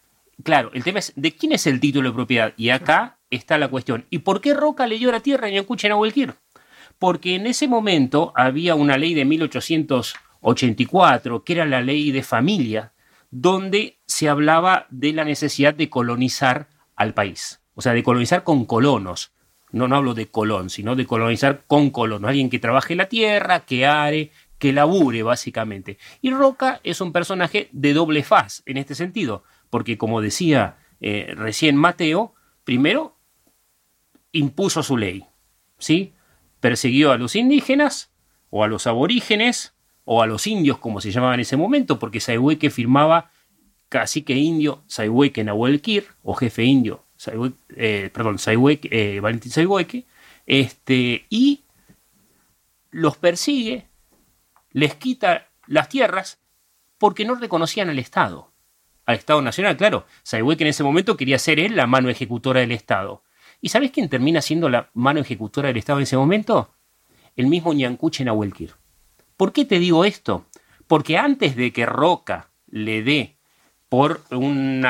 Speaker 3: Claro, el tema es, ¿de quién es el título de propiedad? Y acá está la cuestión. ¿Y por qué Roca le dio la tierra a Ñancuche Nahuelquir? Porque en ese momento había una ley de 1884, que era la ley de familia, donde se hablaba de la necesidad de colonizar al país. O sea, de colonizar con colonos. No, hablo de colón, sino de colonizar con colonos. Alguien que trabaje la tierra, que are, que labure, básicamente. Y Roca es un personaje de doble faz en este sentido, porque como decía eh, recién Mateo, primero impuso su ley, ¿sí? Persiguió a los indígenas, o a los aborígenes, o a los indios, como se llamaba en ese momento, porque Saihueque firmaba cacique indio Saihueque Nahuelquir, o jefe indio, eh, perdón, eh, Valentín Saihueque, este, y los persigue, les quita las tierras porque no reconocían al Estado, al Estado Nacional, claro. Saihueque en ese momento quería ser él la mano ejecutora del Estado. ¿Y sabes quién termina siendo la mano ejecutora del Estado en ese momento? El mismo Ñancuche Nahuelquir. ¿Por qué te digo esto? Porque antes de que Roca le dé por un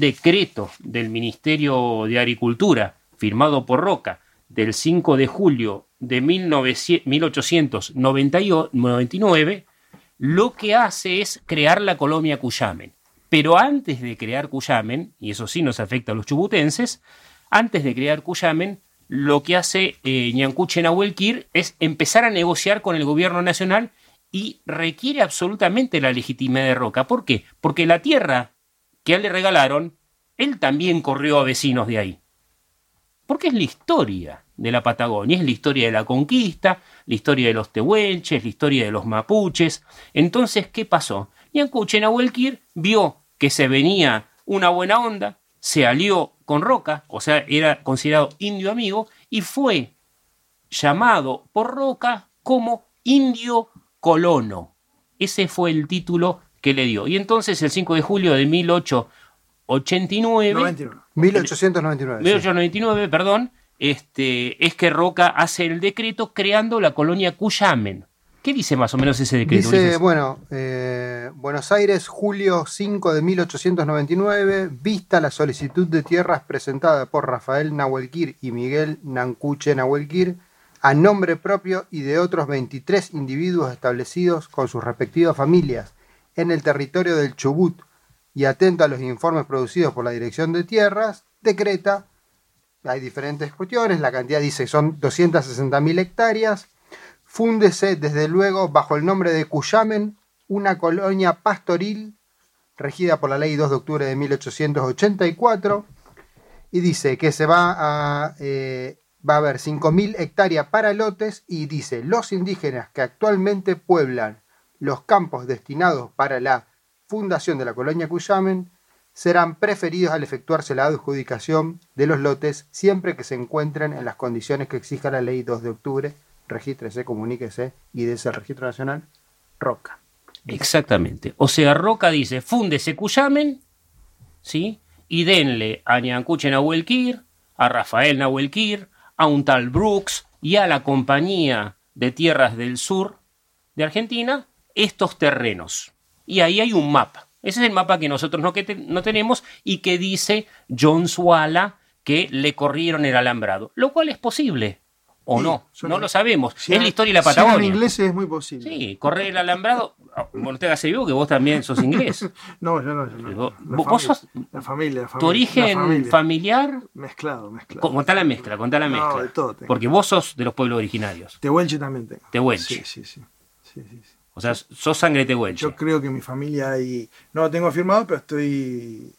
Speaker 3: decreto del Ministerio de Agricultura firmado por Roca del 5 de julio de 1899, lo que hace es crear la colonia Cuyamen. Pero antes de crear Cuyamen, y eso sí nos afecta a los chubutenses, antes de crear Cuyamen, lo que hace eh, Ñancuche es empezar a negociar con el gobierno nacional y requiere absolutamente la legitimidad de Roca. ¿Por qué? Porque la tierra que a él le regalaron, él también corrió a vecinos de ahí. Porque es la historia de la Patagonia, es la historia de la conquista, la historia de los tehuelches, la historia de los mapuches. Entonces, ¿qué pasó? Ñancuche Nahuelquir vio que se venía una buena onda, se alió con Roca, o sea, era considerado indio amigo, y fue llamado por Roca como indio colono. Ese fue el título que le dio. Y entonces el 5 de julio de 1889...
Speaker 5: 1899.
Speaker 3: 1899, perdón, este, es que Roca hace el decreto creando la colonia Cuyamen. ¿Qué dice más o menos ese decreto?
Speaker 5: Dice, bueno, eh, Buenos Aires, julio 5 de 1899, vista la solicitud de tierras presentada por Rafael Nahuelquir y Miguel Nancuche Nahuelquir, a nombre propio y de otros 23 individuos establecidos con sus respectivas familias en el territorio del Chubut, y atento a los informes producidos por la Dirección de Tierras, decreta, hay diferentes cuestiones, la cantidad dice son 260.000 hectáreas, Fúndese, desde luego, bajo el nombre de Cuyamen, una colonia pastoril regida por la ley 2 de octubre de 1884 y dice que se va a, eh, va a haber 5.000 hectáreas para lotes y dice los indígenas que actualmente pueblan los campos destinados para la fundación de la colonia Cuyamen serán preferidos al efectuarse la adjudicación de los lotes siempre que se encuentren en las condiciones que exija la ley 2 de octubre regístrese, comuníquese y de ese registro nacional, Roca.
Speaker 3: Exactamente. O sea, Roca dice, fúndese Cuyamen, ¿sí? Y denle a Ñancuche Nahuelquir, a Rafael Nahuelquir, a un tal Brooks y a la Compañía de Tierras del Sur de Argentina estos terrenos. Y ahí hay un mapa. Ese es el mapa que nosotros no, que no tenemos y que dice John Swala que le corrieron el alambrado. Lo cual es posible. O
Speaker 11: Sí,
Speaker 3: no, no lo sabemos.
Speaker 11: Si
Speaker 3: es la historia de la
Speaker 11: si eran
Speaker 3: Patagonia.
Speaker 11: ingleses es muy posible.
Speaker 3: Sí, correr el alambrado. Hagas el vivo que vos también sos inglés.
Speaker 11: No, yo no, yo no.
Speaker 3: Vos,
Speaker 11: La
Speaker 3: vos
Speaker 11: familia,
Speaker 3: sos.
Speaker 11: la familia, la
Speaker 3: Tu
Speaker 11: familia,
Speaker 3: origen
Speaker 11: la familia.
Speaker 3: familiar.
Speaker 11: Mezclado, mezclado.
Speaker 3: Contá la mezcla, contá la
Speaker 11: No,
Speaker 3: mezcla.
Speaker 11: de todo tengo.
Speaker 3: Porque vos sos de los pueblos originarios.
Speaker 11: Tehuelche también tengo.
Speaker 3: Tehuelche.
Speaker 11: Sí, sí, sí. sí, sí, sí.
Speaker 3: O sea, sos sangre tehuelche.
Speaker 11: Yo creo que mi familia hay. No lo tengo afirmado, pero estoy.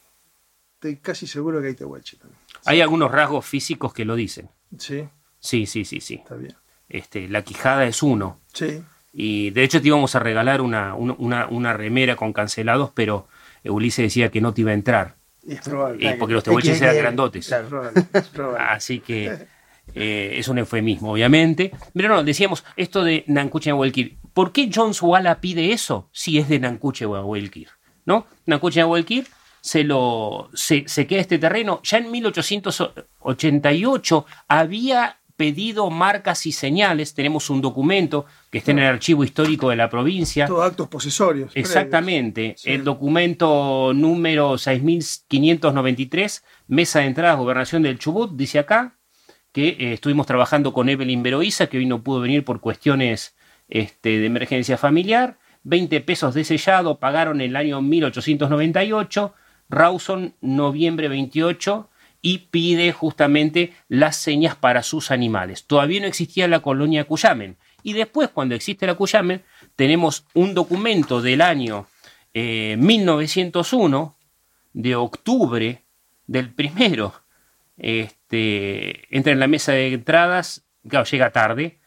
Speaker 11: Estoy casi seguro que hay Tehuelche también.
Speaker 3: Hay algunos rasgos físicos que lo dicen.
Speaker 11: Sí,
Speaker 3: Sí, sí, sí, sí.
Speaker 11: está bien.
Speaker 3: Este, la quijada es uno.
Speaker 11: Sí.
Speaker 3: Y de hecho te íbamos a regalar una, una, una- remera con cancelados, pero Ulises decía que no te iba a entrar.
Speaker 11: Es probable.
Speaker 3: Y porque los tehuelches eran grandotes.
Speaker 11: Es probable, es probable.
Speaker 3: Así que eh, es un eufemismo, obviamente. Pero no, decíamos esto de Nankuche Huelkir. ¿Por qué John Suala pide eso si es de Nankuche Huelkir? ¿No? Nankuche Huelkir se, lo, se, se queda este terreno. Ya en 1888 había pedido marcas y señales. Tenemos un documento que está en el archivo histórico de la provincia.
Speaker 11: Todos actos posesorios.
Speaker 3: Exactamente. El documento número 6593, Mesa de Entradas, Gobernación del Chubut, dice acá que eh, estuvimos trabajando con Evelyn Veroiza, que hoy no pudo venir por cuestiones este, de emergencia familiar. 20 pesos de sellado pagaron en el año 1898. Rawson, noviembre 28, y pide justamente las señas para sus animales. Todavía no existía la colonia Cuyamen. Y después, cuando existe la Cuyamen, tenemos un documento del año eh, 1901, de octubre del primero. Este, entra en la mesa de entradas, claro, llega tarde,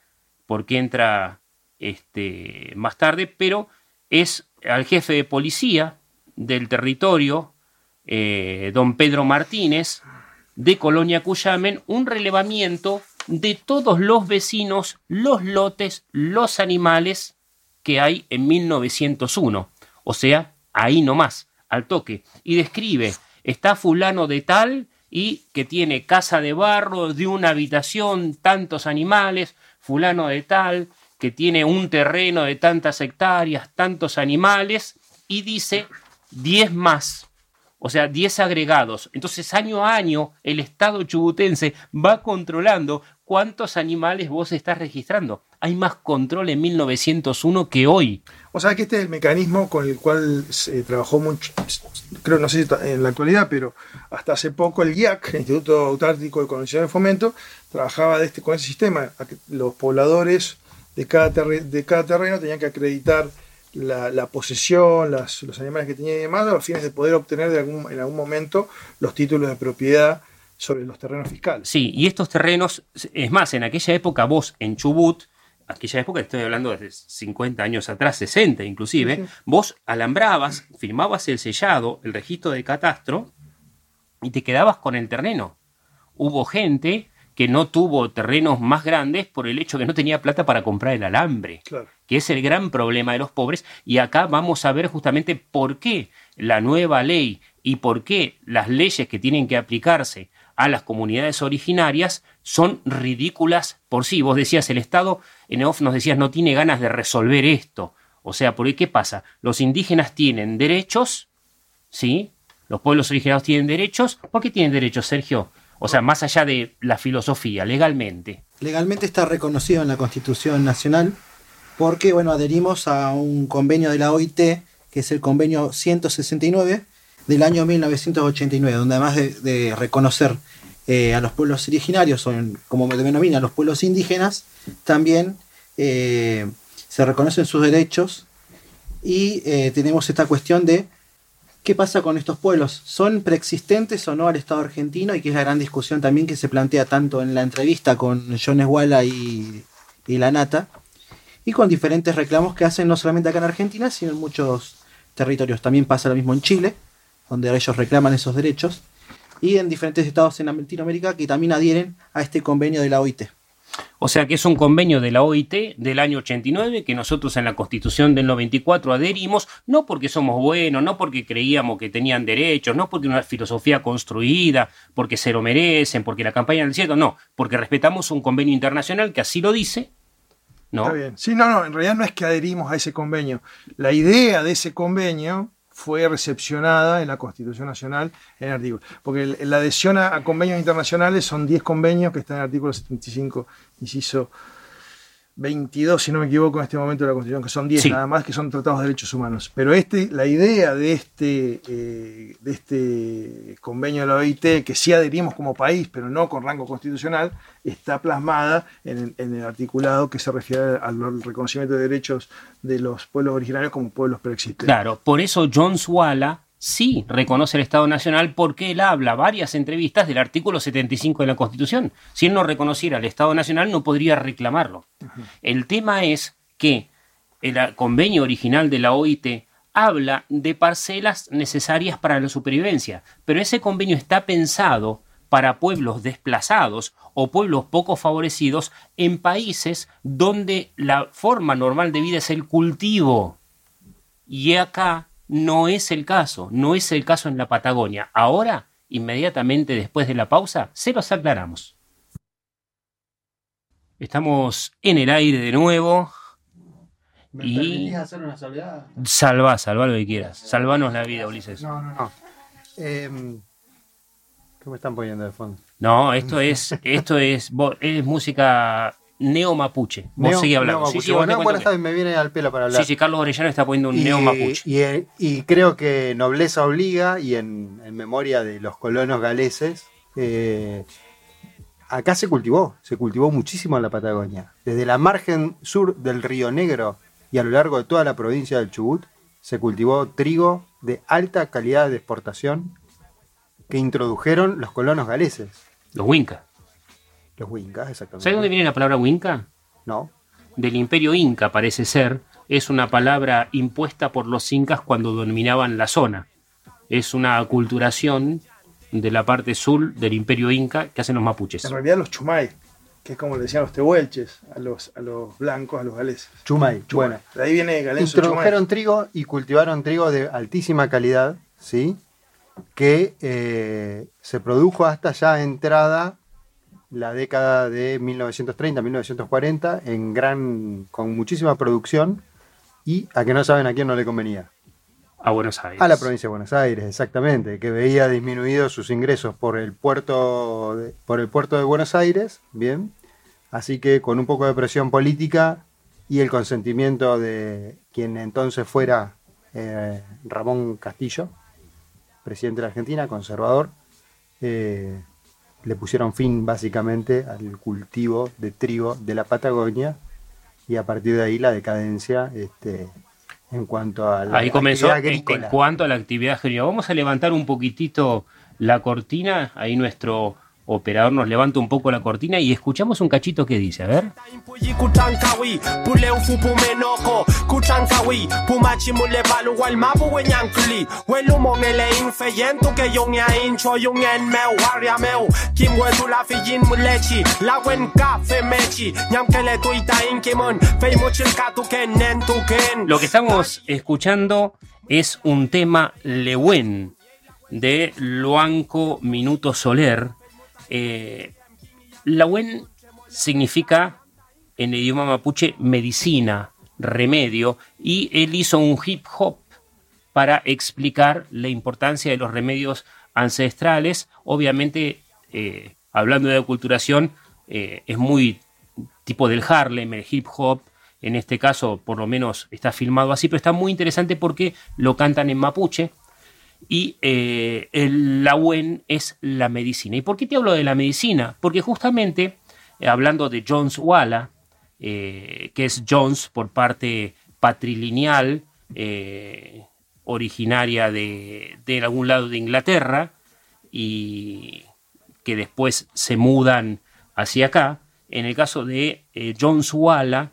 Speaker 3: porque entra este, más tarde, pero es al jefe de policía del territorio, eh, don Pedro Martínez, de Colonia Cuyamen, un relevamiento de todos los vecinos, los lotes, los animales que hay en 1901. O sea, ahí nomás, al toque. Y describe, está fulano de tal y que tiene casa de barro, de una habitación, tantos animales, fulano de tal, que tiene un terreno de tantas hectáreas, tantos animales, y dice 10 más. O sea, 10 agregados. Entonces, año a año, el Estado chubutense va controlando cuántos animales vos estás registrando. Hay más control en 1901 que hoy.
Speaker 11: O sea que este es el mecanismo con el cual se trabajó mucho, creo, no sé si en la actualidad, pero hasta hace poco el GIAC, el Instituto Autártico de Colonización y Fomento, trabajaba de este, con ese sistema. Los pobladores de de cada terreno tenían que acreditar la, la posesión, las- los animales que tenían y demás, a los fines de poder obtener de algún, en algún momento los títulos de propiedad sobre los terrenos fiscales.
Speaker 3: Sí, y estos terrenos, es más, en aquella época vos en Chubut, aquella época estoy hablando de 50 años atrás, 60 inclusive,
Speaker 11: sí.
Speaker 3: vos alambrabas, firmabas el sellado, el registro de catastro, y te quedabas con el terreno. Hubo gente que no tuvo terrenos más grandes por el hecho que no tenía plata para comprar el alambre
Speaker 11: Claro.
Speaker 3: Que es el gran problema de los pobres, y acá vamos a ver justamente por qué la nueva ley y por qué las leyes que tienen que aplicarse a las comunidades originarias son ridículas por sí. Vos decías, el Estado, en off nos decías, no tiene ganas de resolver esto. O sea, ¿por qué pasa? Los indígenas tienen derechos, ¿sí? Los pueblos originarios tienen derechos. ¿Por qué tienen derechos, Sergio? O sea, más allá de la filosofía, legalmente.
Speaker 4: Legalmente está reconocido en la Constitución Nacional porque, bueno, adherimos a un convenio de la OIT, que es el convenio 169 del año 1989, donde además de, reconocer eh, a los pueblos originarios, o como me denominan los pueblos indígenas, también eh, se reconocen sus derechos y eh, tenemos esta cuestión de qué pasa con estos pueblos. ¿Son preexistentes o no al Estado argentino? Y que es la gran discusión también que se plantea tanto en la entrevista con John Esguala y, y La Nata, y con diferentes reclamos que hacen no solamente acá en Argentina, sino en muchos territorios. También pasa lo mismo en Chile, donde ellos reclaman esos derechos, y en diferentes estados en Latinoamérica que también adhieren a este convenio de la OIT.
Speaker 3: O sea que es un convenio de la OIT del año 89 que nosotros en la Constitución del 94 adherimos, no porque somos buenos, no porque creíamos que tenían derechos, no porque una filosofía construida, porque se lo merecen, porque la campaña del desierto, no, porque respetamos un convenio internacional que así lo dice. ¿No?
Speaker 11: Está bien. Sí, no, no, en realidad no es que adherimos a ese convenio. La idea de ese convenio fue recepcionada en la Constitución Nacional en artículos. Porque la adhesión a, a convenios internacionales son 10 convenios que están en el artículo 75, inciso 22, si no me equivoco, en este momento de la Constitución, que son 10
Speaker 3: Sí.
Speaker 11: nada más, que son tratados de derechos humanos. Pero este, la idea de este, eh, de este convenio de la OIT, que sí adherimos como país, pero no con rango constitucional, está plasmada en, en el articulado que se refiere al, reconocimiento de derechos de los pueblos originarios como pueblos preexistentes.
Speaker 3: Claro, por eso John Swala sí reconoce el Estado Nacional porque él habla varias entrevistas del artículo 75 de la Constitución. Si él no reconociera el Estado Nacional no podría reclamarlo. El tema es que el convenio original de la OIT habla de parcelas necesarias para la supervivencia, pero ese convenio está pensado para pueblos desplazados o pueblos poco favorecidos en países donde la forma normal de vida es el cultivo. Y acá no es el caso, no es el caso en la Patagonia. Ahora, inmediatamente después de la pausa, se los aclaramos. Estamos en el aire de nuevo. Y
Speaker 4: hacer una salvedad?
Speaker 3: salva, salva lo que quieras. Salvanos la vida, Ulises.
Speaker 5: No, no, no. Em, ¿Qué me están poniendo de fondo?
Speaker 3: No, esto es, esto es, es música neo mapuche. Vos
Speaker 5: Neo-
Speaker 3: seguí hablando. Sí, sí,
Speaker 5: Bueno, bueno, está me viene al pelo para hablar.
Speaker 3: sí, sí, Carlos Orellano está poniendo un
Speaker 5: y,
Speaker 3: neo mapuche.
Speaker 5: y, y creo que nobleza obliga, y en, en memoria de los colonos galeses, eh, acá se cultivó, se cultivó muchísimo en la Patagonia. Desde la margen sur del Río Negro y a lo largo de toda la provincia del Chubut, se cultivó trigo de alta calidad de exportación que introdujeron los colonos galeses.
Speaker 3: Los Winca.
Speaker 5: Los Wincas, exactamente.
Speaker 3: ¿Sabes dónde viene la palabra Winca?
Speaker 5: No.
Speaker 3: Del imperio inca, parece ser. Es una palabra impuesta por los incas cuando dominaban la zona. Es una aculturación de la parte sur del imperio inca que hacen los mapuches.
Speaker 11: En realidad los chumay, que es como le decían los tehuelches a los, a los blancos, a los galeses.
Speaker 5: Chumay, bueno.
Speaker 11: De ahí viene galenzo
Speaker 5: Introdujeron
Speaker 11: chumay.
Speaker 5: trigo y cultivaron trigo de altísima calidad, ¿sí? Que eh, se produjo hasta ya entrada la década de 1930-1940 en gran, con muchísima producción y a que no saben a quién no le convenía.
Speaker 3: A Buenos Aires.
Speaker 5: A la provincia de Buenos Aires, exactamente, que veía disminuidos sus ingresos por el puerto de, por el puerto de Buenos Aires, bien. Así que con un poco de presión política y el consentimiento de quien entonces fuera eh, Ramón Castillo, presidente de la Argentina, conservador, eh, le pusieron fin básicamente al cultivo de trigo de la Patagonia y a partir de ahí la decadencia este, en cuanto a la
Speaker 3: Ahí comenzó
Speaker 5: actividad
Speaker 3: en, en cuanto a la actividad agrícola. Vamos a levantar un poquitito la cortina. Ahí nuestro operador nos levanta un poco la cortina y escuchamos un cachito que dice. A ver. Lo que estamos escuchando es un tema Lewen de Luanco Minuto Soler. Eh, Lewen significa en el idioma mapuche medicina, remedio, y él hizo un hip hop para explicar la importancia de los remedios ancestrales. Obviamente, eh, hablando de aculturación, eh, es muy tipo del Harlem, el hip hop. En este caso, por lo menos está filmado así, pero está muy interesante porque lo cantan en mapuche. Y eh, el Lawen es la medicina. ¿Y por qué te hablo de la medicina? Porque justamente, eh, hablando de Jones Walla, eh, que es Jones por parte patrilineal, originaria de, de algún lado de Inglaterra, y que después se mudan hacia acá. En el caso de Jones Walla,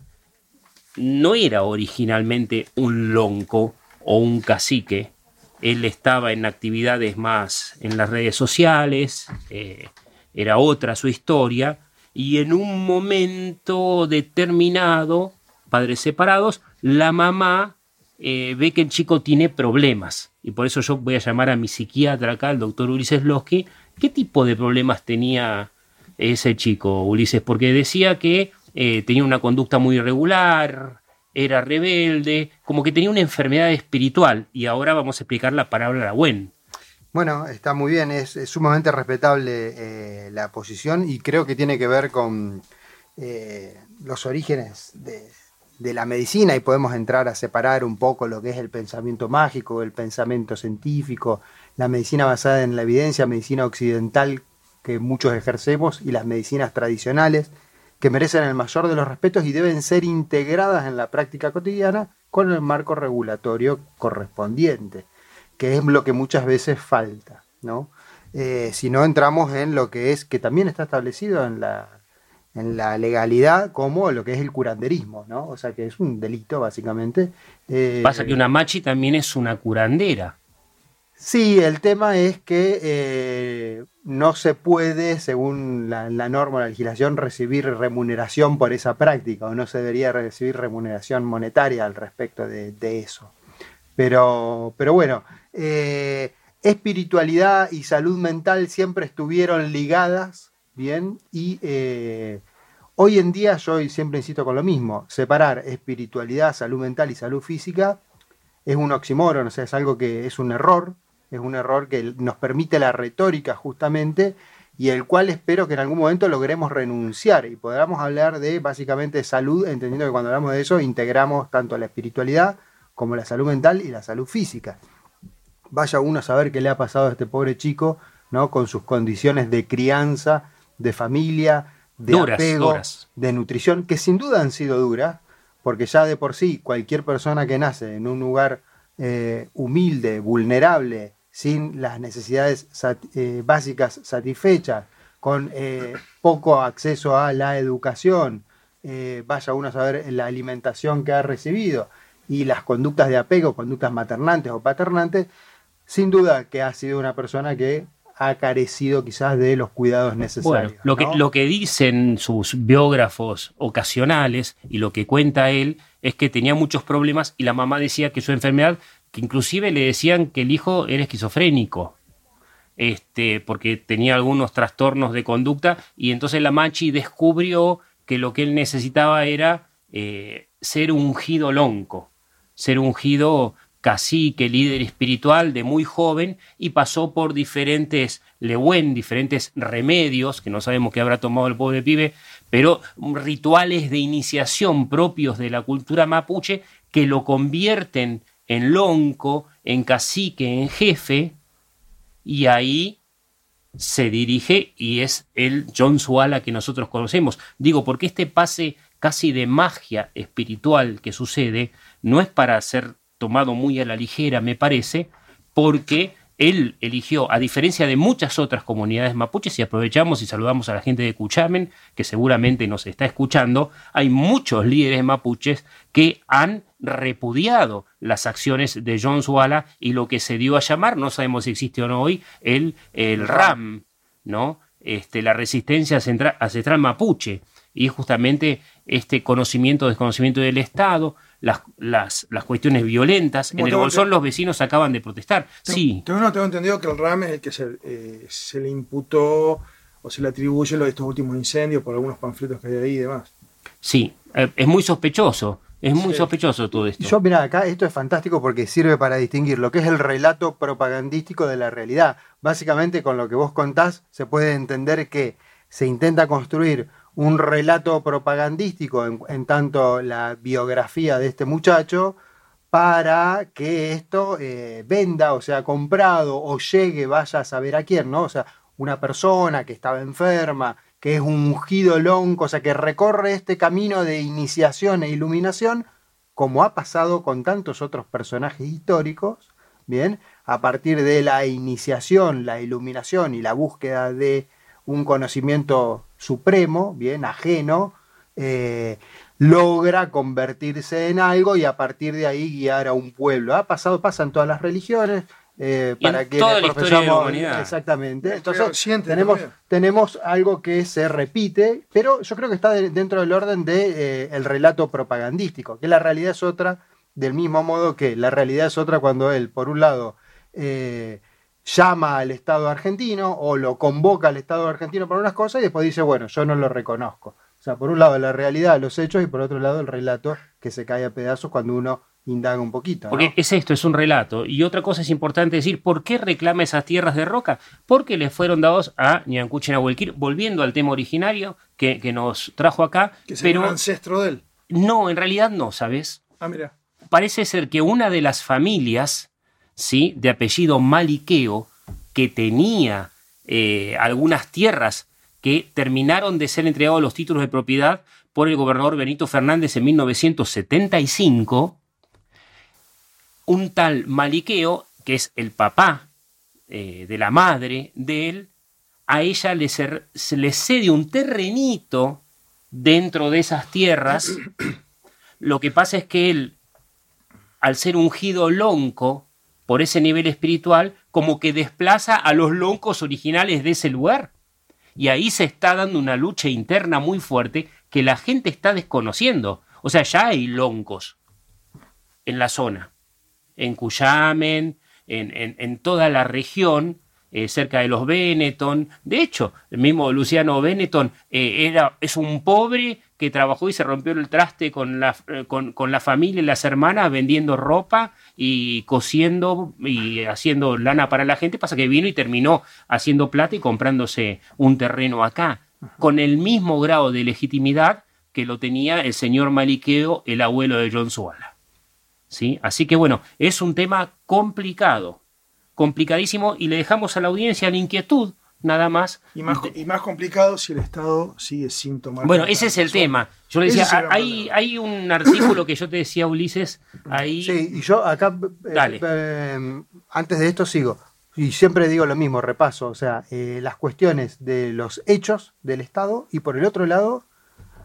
Speaker 3: no era originalmente un lonco o un cacique. Él estaba en actividades más en las redes sociales, eh, era otra su historia, y en un momento determinado, padres separados, la mamá eh, ve que el chico tiene problemas. Y por eso yo voy a llamar a mi psiquiatra acá, el doctor Ulises Losky. ¿Qué tipo de problemas tenía ese chico, Ulises? Porque decía que eh, tenía una conducta muy irregular, era rebelde, como que tenía una enfermedad espiritual. Y ahora vamos a explicar la palabra Gwen.
Speaker 5: Bueno, está muy bien, es, es sumamente respetable eh, la posición y creo que tiene que ver con eh, los orígenes de, de la medicina y podemos entrar a separar un poco lo que es el pensamiento mágico, el pensamiento científico, la medicina basada en la evidencia, medicina occidental que muchos ejercemos y las medicinas tradicionales que merecen el mayor de los respetos y deben ser integradas en la práctica cotidiana con el marco regulatorio correspondiente, que es lo que muchas veces falta, ¿no? Eh, si no entramos en lo que es, que también está establecido en la, en la legalidad como lo que es el curanderismo, ¿no? O sea que es un delito básicamente. Eh,
Speaker 3: Pasa que una machi también es una curandera.
Speaker 5: Sí, el tema es que eh, no se puede, según la, la norma la legislación, recibir remuneración por esa práctica, o no se debería recibir remuneración monetaria al respecto de, de eso. Pero, pero bueno, eh, espiritualidad y salud mental siempre estuvieron ligadas, ¿bien? Y eh, hoy en día yo siempre insisto con lo mismo, separar espiritualidad, salud mental y salud física es un oxímoron, o sea, es algo que es un error, es un error que nos permite la retórica justamente y el cual espero que en algún momento logremos renunciar y podamos hablar de básicamente salud, entendiendo que cuando hablamos de eso integramos tanto la espiritualidad como la salud mental y la salud física. Vaya uno a saber qué le ha pasado a este pobre chico, ¿no? Con sus condiciones de crianza, de familia, de
Speaker 3: Duras,
Speaker 5: apego,
Speaker 3: duras.
Speaker 5: de nutrición, que sin duda han sido duras, porque ya de por sí cualquier persona que nace en un lugar eh, humilde, vulnerable, sin las necesidades eh, básicas satisfechas, con eh, poco acceso a la educación, vaya uno a saber la alimentación que ha recibido y las conductas de apego, conductas maternantes o paternantes, sin duda que ha sido una persona que ha carecido quizás de los cuidados necesarios.
Speaker 3: Bueno, lo que, lo que dicen sus biógrafos ocasionales y lo que cuenta él es que tenía muchos problemas y la mamá decía que su enfermedad, que inclusive le decían que el hijo era esquizofrénico, este, porque tenía algunos trastornos de conducta y entonces la Machi descubrió que lo que él necesitaba era eh, ser ungido lonco, ser ungido cacique, líder espiritual de muy joven y pasó por diferentes lewen, diferentes remedios, que no sabemos qué habrá tomado el pobre pibe, pero rituales de iniciación propios de la cultura mapuche que lo convierten en lonco, en cacique, en jefe, y ahí se dirige y es el John Suala que nosotros conocemos. Digo, porque este pase casi de magia espiritual que sucede no es para ser tomado muy a la ligera, me parece, porque él eligió, a diferencia de muchas otras comunidades mapuches, y aprovechamos y saludamos a la gente de Cuchamen, que seguramente nos está escuchando, hay muchos líderes mapuches que han repudiado las acciones de John Suala y lo que se dio a llamar, no sabemos si existe o no hoy, el, el RAM, ¿no? Este, la resistencia central- ancestral mapuche. Y justamente este conocimiento, desconocimiento del Estado, las, las, las cuestiones violentas. En
Speaker 11: ¿Cómo
Speaker 3: el Bolsón
Speaker 11: que-
Speaker 3: los vecinos acaban de protestar. Sí,
Speaker 11: Tengo, no, tengo entendido que el RAM es el que se, eh, se le imputó o se le atribuye lo de estos últimos incendios por algunos panfletos que hay ahí y demás.
Speaker 3: sí, eh, es muy sospechoso. Es muy
Speaker 11: Sí.
Speaker 3: sospechoso todo esto.
Speaker 5: Yo, mira, acá esto es fantástico porque sirve para distinguir lo que es el relato propagandístico de la realidad. Básicamente, con lo que vos contás, se puede entender que se intenta construir un relato propagandístico en, tanto la biografía de este muchacho para que esto eh, venda o sea comprado o llegue, vaya a saber a quién, ¿no? O sea, una persona que estaba enferma, que es un ungido lonco, o sea, que recorre este camino de iniciación e iluminación, como ha pasado con tantos otros personajes históricos, ¿bien? A partir de la iniciación, la iluminación y la búsqueda de un conocimiento supremo, bien, ajeno, eh, logra convertirse en algo y a partir de ahí guiar a un pueblo. Ha pasado, pasa en todas las religiones, eh, para que
Speaker 3: de humanidad.
Speaker 5: Exactamente. Entonces, tenemos,
Speaker 11: también.
Speaker 5: tenemos algo que se repite, pero yo creo que está de- dentro del orden del relato propagandístico, que la realidad es otra, del mismo modo que la realidad es otra cuando él, por un lado, eh, llama al Estado argentino o lo convoca al Estado argentino para unas cosas y después dice, bueno, yo no lo reconozco. O sea, por un lado la realidad, los hechos y por otro lado el relato que se cae a pedazos cuando uno indaga un poquito. ¿no?
Speaker 3: Porque es esto, es un relato. Y otra cosa es importante decir, ¿por qué reclama esas tierras de roca? Porque le fueron dados a Ñancuche Nahuelquir, volviendo al tema originario que, que nos trajo acá.
Speaker 11: Que
Speaker 3: pero
Speaker 11: un ancestro de él.
Speaker 3: no, en realidad no, ¿sabes?
Speaker 11: Ah, mira.
Speaker 3: Parece ser que una de las familias, ¿sí? De apellido Maliqueo, que tenía eh, algunas tierras que terminaron de ser entregados los títulos de propiedad por el gobernador Benito Fernández en 1975, un tal Maliqueo, que es el papá eh, de la madre de él, a ella le, le cede un terrenito dentro de esas tierras. Lo que pasa es que él, al ser ungido lonco por ese nivel espiritual, como que desplaza a los loncos originales de ese lugar. Y ahí se está dando una lucha interna muy fuerte que la gente está desconociendo. O sea, ya hay loncos en la zona, en Cuyamen, en, en- toda la región, eh, cerca de los Benetton. De hecho, el mismo Luciano Benetton eh, era, es un pobre que trabajó y se rompió el traste con la, eh, con, con la familia y las hermanas vendiendo ropa y cosiendo y haciendo lana para la gente. Pasa que vino y terminó haciendo plata y comprándose un terreno acá, con el mismo grado de legitimidad que lo tenía el señor Maliqueo, el abuelo de John Suala. ¿Sí? Así que bueno, es un tema complicado, complicadísimo, y le dejamos a la audiencia la inquietud, nada más.
Speaker 11: Y más, y más complicado si el Estado sigue sin tomar.
Speaker 3: Bueno, ese es el tema. Yo le decía, hay, hay un artículo que yo te decía, Ulises, ahí.
Speaker 5: Sí, y yo acá, eh,
Speaker 3: Dale.
Speaker 5: eh, antes de esto sigo, y siempre digo lo mismo, repaso, o sea, eh, las cuestiones de los hechos del Estado y por el otro lado,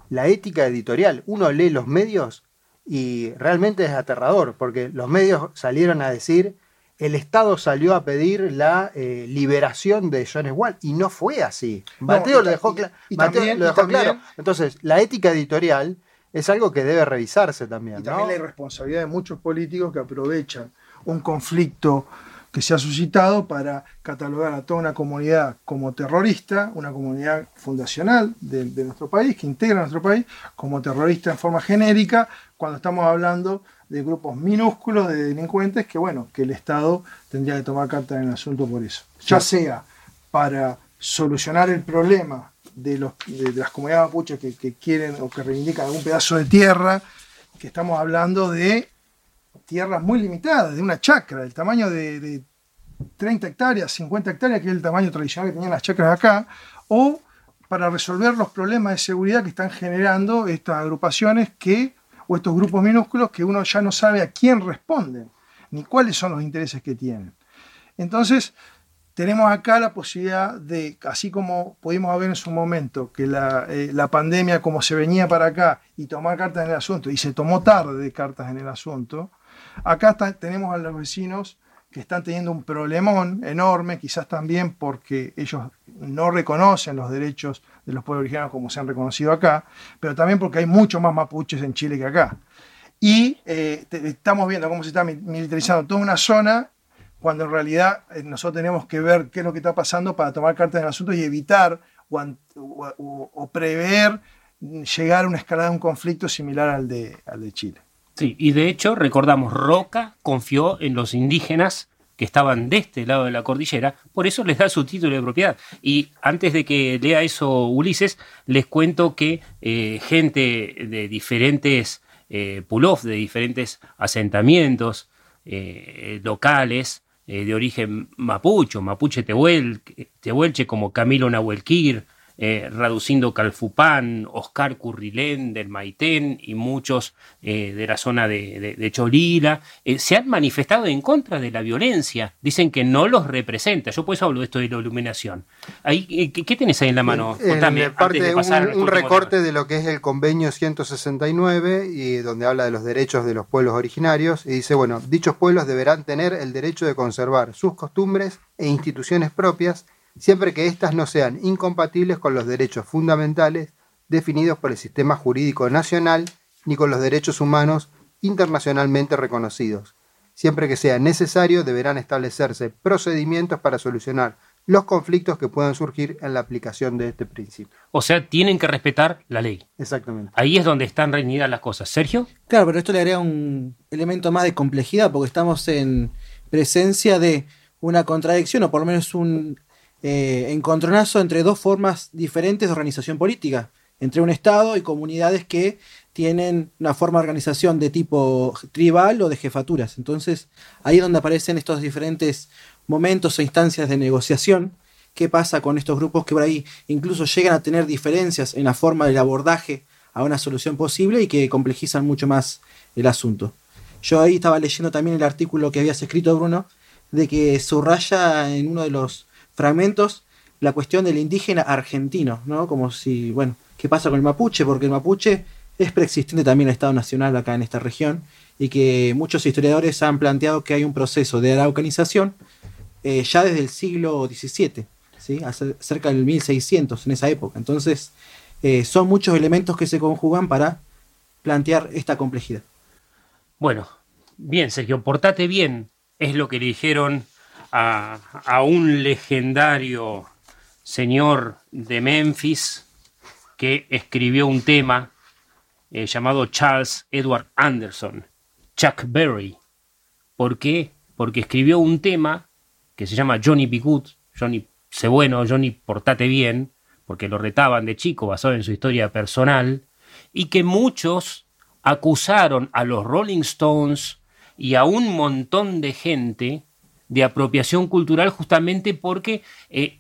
Speaker 5: la ética editorial. Uno lee los medios y realmente es aterrador, porque los medios salieron a decir, el Estado salió a pedir la eh, liberación de John Wall, y no fue así.
Speaker 11: No,
Speaker 5: Mateo
Speaker 11: y
Speaker 5: lo dejó,
Speaker 11: y-
Speaker 5: cla-
Speaker 11: y
Speaker 5: Mateo
Speaker 11: también-
Speaker 5: lo dejó
Speaker 11: también-
Speaker 5: claro. Entonces, la ética editorial es algo que debe revisarse también.
Speaker 11: Y también
Speaker 5: ¿no?
Speaker 11: la irresponsabilidad de muchos políticos que aprovechan un conflicto que se ha suscitado para catalogar a toda una comunidad como terrorista, una comunidad fundacional de, de nuestro país, que integra nuestro país, como terrorista en forma genérica, cuando estamos hablando de grupos minúsculos de delincuentes que, bueno, que el Estado tendría que tomar carta en el asunto por eso. Ya sea para solucionar el problema de, los, de, de las comunidades mapuches que, que quieren o que reivindican algún pedazo de tierra, que estamos hablando de tierras muy limitadas, de una chacra, del tamaño de, de 30 hectáreas, 50 hectáreas, que es el tamaño tradicional que tenían las chacras acá, o para resolver los problemas de seguridad que están generando estas agrupaciones que, o estos grupos minúsculos que uno ya no sabe a quién responden, ni cuáles son los intereses que tienen. Entonces, tenemos acá la posibilidad de, así como pudimos ver en su momento, que la, eh, la pandemia como se venía para acá y tomar cartas en el asunto, y se tomó tarde de cartas en el asunto, acá tenemos a los vecinos que están teniendo un problemón enorme, quizás también porque ellos no reconocen los derechos de los pueblos originarios como se han reconocido acá, pero también porque hay mucho más mapuches en Chile que acá. Y eh, estamos viendo cómo se está mi- militarizando toda una zona cuando en realidad eh, nosotros tenemos que ver qué es lo que está pasando para tomar cartas en el asunto y evitar o prever llegar a una escalada de un conflicto similar al de, al de Chile.
Speaker 3: Sí, y de hecho, recordamos, Roca confió en los indígenas que estaban de este lado de la cordillera, por eso les da su título de propiedad. Y antes de que lea eso Ulises, les cuento que eh, gente de diferentes eh, pull-off, de diferentes asentamientos eh, locales, de origen mapucho, mapuche tehuel, tehuelche como Camilo Nahuelquir, eh, Raducindo Calfupán, Oscar Currilén del Maitén y muchos eh, de la zona de, de- de Cholila, eh, se han manifestado en contra de la violencia. Dicen que no los representa. Yo por eso hablo de esto de la iluminación. Ahí, eh, ¿qué, qué tenés ahí en la mano?
Speaker 5: En
Speaker 3: Contame,
Speaker 5: la parte,
Speaker 3: antes de
Speaker 5: un,
Speaker 3: pasar
Speaker 5: recorte de lo que es el convenio 169 y donde habla de los derechos de los pueblos originarios y dice, bueno, dichos pueblos deberán tener el derecho de conservar sus costumbres e instituciones propias siempre que éstas no sean incompatibles con los derechos fundamentales definidos por el sistema jurídico nacional ni con los derechos humanos internacionalmente reconocidos. Siempre que sea necesario, deberán establecerse procedimientos para solucionar los conflictos que puedan surgir en la aplicación de este principio.
Speaker 3: O sea, tienen que respetar la ley.
Speaker 5: Exactamente.
Speaker 3: Ahí es donde están reñidas las cosas. Sergio.
Speaker 4: Claro, pero esto le agrega un elemento más de complejidad porque estamos en presencia de una contradicción o por lo menos un eh, encontronazo entre dos formas diferentes de organización política, entre un Estado y comunidades que tienen una forma de organización de tipo tribal o de jefaturas. Entonces, ahí es donde aparecen estos diferentes momentos o instancias de negociación. ¿Qué pasa con estos grupos que por ahí incluso llegan a tener diferencias en la forma del abordaje a una solución posible y que complejizan mucho más el asunto? Yo ahí estaba leyendo también el artículo que habías escrito, Bruno, de que subraya en uno de los fragmentos la cuestión del indígena argentino, ¿no? Como si, bueno, ¿qué pasa con el mapuche? Porque el mapuche es preexistente también al Estado Nacional acá en esta región y que muchos historiadores han planteado que hay un proceso de araucanización eh, ya desde el siglo XVII, ¿sí? Hace- cerca del 1600, en esa época. Entonces, eh, son muchos elementos que se conjugan para plantear esta complejidad.
Speaker 3: Bueno, bien, Sergio, portate bien. Es lo que le dijeron a, un legendario señor de Memphis que escribió un tema eh, llamado Charles Edward Anderson, Chuck Berry. ¿Por qué? Porque escribió un tema que se llama Johnny Be Good, Johnny sé bueno, Johnny portate bien, porque lo retaban de chico basado en su historia personal, y que muchos acusaron a los Rolling Stones y a un montón de gente de apropiación cultural justamente porque eh,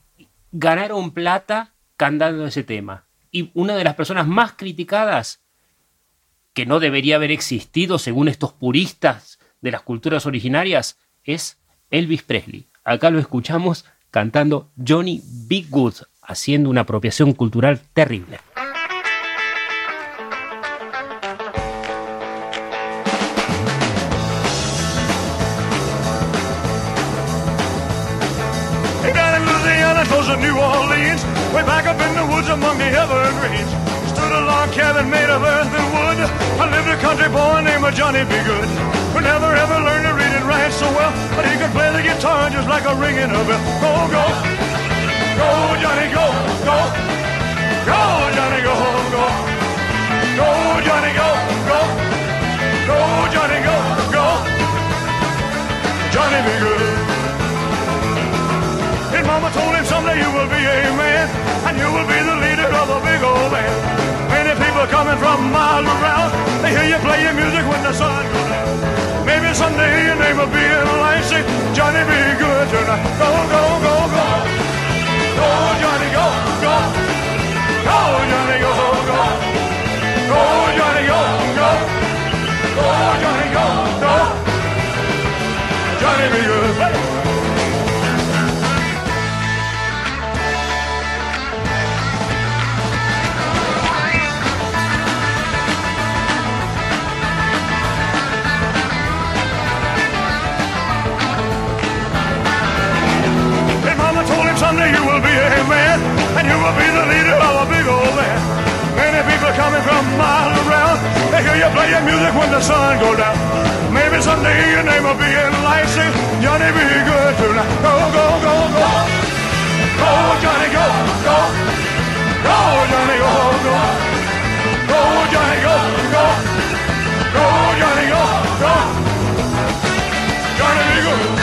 Speaker 3: ganaron plata cantando ese tema. Y una de las personas más criticadas, que no debería haber existido según estos puristas de las culturas originarias, es Elvis Presley. Acá lo escuchamos cantando Johnny Be Good, haciendo una apropiación cultural terrible.
Speaker 17: Evergreens, stood a log cabin made of earth and wood. I lived a country boy named Johnny Be Good, who never ever learned to read and write so well, but he could play the guitar just like a ringing a bell. Go, go, go, Johnny, go, go, go, Johnny, go, go, go, Johnny, go, go, go, Johnny, go, go, Johnny Be Good. His mama told him someday you will be a man, and you will be the leader of a big old band. Many people coming from miles around, they hear you play your music when the sun goes down. Maybe someday your name will be in lights, say, Johnny be good tonight. Go, go, go, go. Go, Johnny, go, go. Go, Johnny, go, go. Go, Johnny, go, go. Go, Johnny, go, go. Johnny be good. His someday you will be a man, and you will be the leader of a big old band. Many people coming from miles around, they hear you play your music when the sun goes down. Maybe someday your name will be in lights, say, Johnny be good tonight. Go, go, go, go. Go, Johnny, go, go. Go, Johnny, go, go. Go, Johnny, go, go. Go, Johnny, go, go. Johnny be good.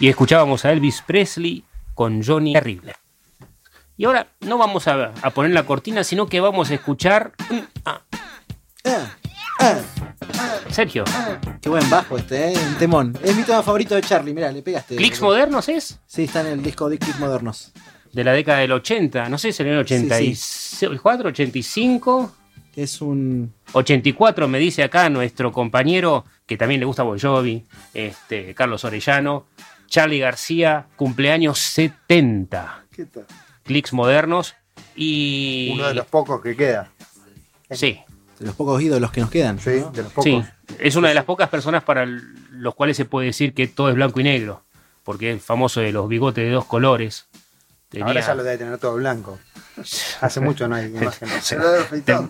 Speaker 3: Y escuchábamos a Elvis Presley con Johnny Terrible. Y ahora no vamos a, a poner la cortina, sino que vamos a escuchar. ah, Sergio.
Speaker 4: Qué buen bajo este, ¿eh? Un temón. Es mi tema favorito de Charlie, mira, le pegaste.
Speaker 3: ¿Clicks modernos es?
Speaker 4: Sí, está en el disco de Clicks modernos.
Speaker 3: De la década del 80, no sé si en el 84, 85.
Speaker 4: Es un.
Speaker 3: 84, me dice acá nuestro compañero, que también le gusta Bon Jovi, este, Carlos Orellano. Charlie García, cumpleaños 70.
Speaker 11: ¿Qué tal?
Speaker 3: Clicks modernos. Y.
Speaker 5: Uno de los pocos que queda.
Speaker 3: Sí.
Speaker 4: De los pocos ídolos que nos quedan.
Speaker 5: Sí, de los pocos.
Speaker 3: Sí, es una de las pocas personas para los cuales se puede decir que todo es blanco y negro. Porque es famoso de los bigotes de dos colores. Tenía-
Speaker 5: Ahora ya lo debe tener todo blanco. Hace mucho no hay imágenes.
Speaker 11: Se lo debe afeitar.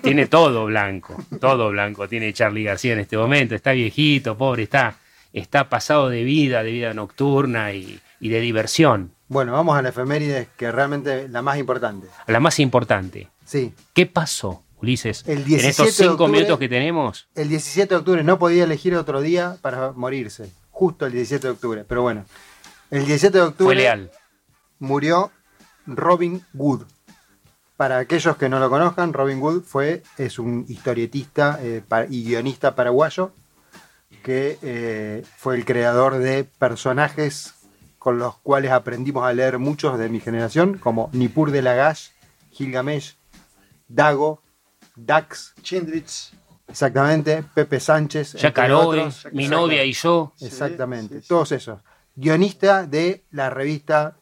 Speaker 3: Tiene todo blanco, todo blanco. Tiene Charlie García en este momento. Está viejito, pobre, está, está pasado de vida, de vida nocturna y, y de diversión.
Speaker 5: Bueno, vamos a la efeméride, que realmente la más importante.
Speaker 3: La más importante.
Speaker 5: Sí.
Speaker 3: ¿Qué pasó, Ulises?
Speaker 5: El
Speaker 3: en
Speaker 5: 17
Speaker 3: estos
Speaker 5: de
Speaker 3: cinco
Speaker 5: octubre-
Speaker 3: minutos que tenemos.
Speaker 5: El 17 de octubre no podía elegir otro día para morirse. Justo el 17 de octubre. Pero bueno, el 17 de octubre
Speaker 3: Fue leal.
Speaker 5: murió Robin Wood. Para aquellos que no lo conozcan, Robin Wood fue, es un historietista eh, y guionista paraguayo que eh, fue el creador de personajes con los cuales aprendimos a leer muchos de mi generación, como Nippur de Lagash, Gilgamesh, Dago, Dax,
Speaker 11: Chindrich.
Speaker 5: exactamente, Pepe Sánchez, otros.
Speaker 3: mi novia y yo.
Speaker 5: Exactamente, todos esos. Guionista de la revista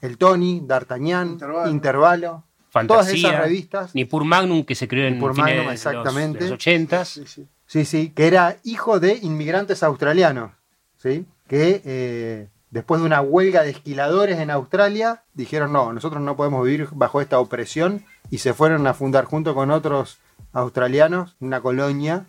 Speaker 5: El Tony, D'Artagnan,
Speaker 11: Intervalo.
Speaker 5: Intervalo. todas esas revistas.
Speaker 3: Nippur Magnum que se creó en
Speaker 5: Magnum,
Speaker 3: los-
Speaker 5: exactamente.
Speaker 3: los 80
Speaker 5: Sí, sí, que era hijo de inmigrantes australianos, ¿sí? Que eh, después de una huelga de esquiladores en Australia, dijeron, no, nosotros no podemos vivir bajo esta opresión y se fueron a fundar junto con otros australianos una colonia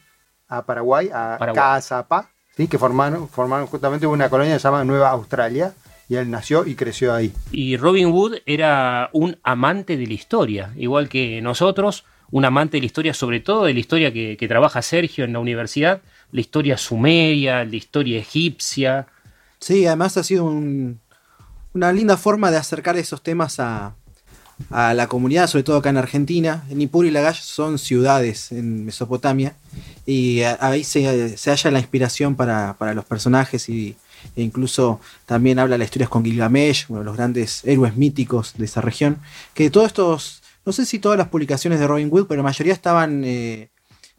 Speaker 5: a Paraguay, a. Caazapá, ¿sí? Que formaron, formaron justamente una colonia que se llama Nueva Australia y él nació y creció ahí.
Speaker 3: Y Robin Wood era un amante de la historia, igual que nosotros, un amante de la historia, sobre todo de la historia que, trabaja Sergio en la universidad, la historia sumeria, la historia egipcia.
Speaker 4: Sí, además ha sido un- una linda forma de acercar esos temas a, a la comunidad, sobre todo acá en Argentina. Nippur y Lagash son ciudades en Mesopotamia y ahí se, se halla la inspiración para, para los personajes y, e incluso también habla de las historias con Gilgamesh, uno de los grandes héroes míticos de esa región. Que todos estos, no sé si todas las publicaciones de Robin Wood, pero la mayoría estaban... eh,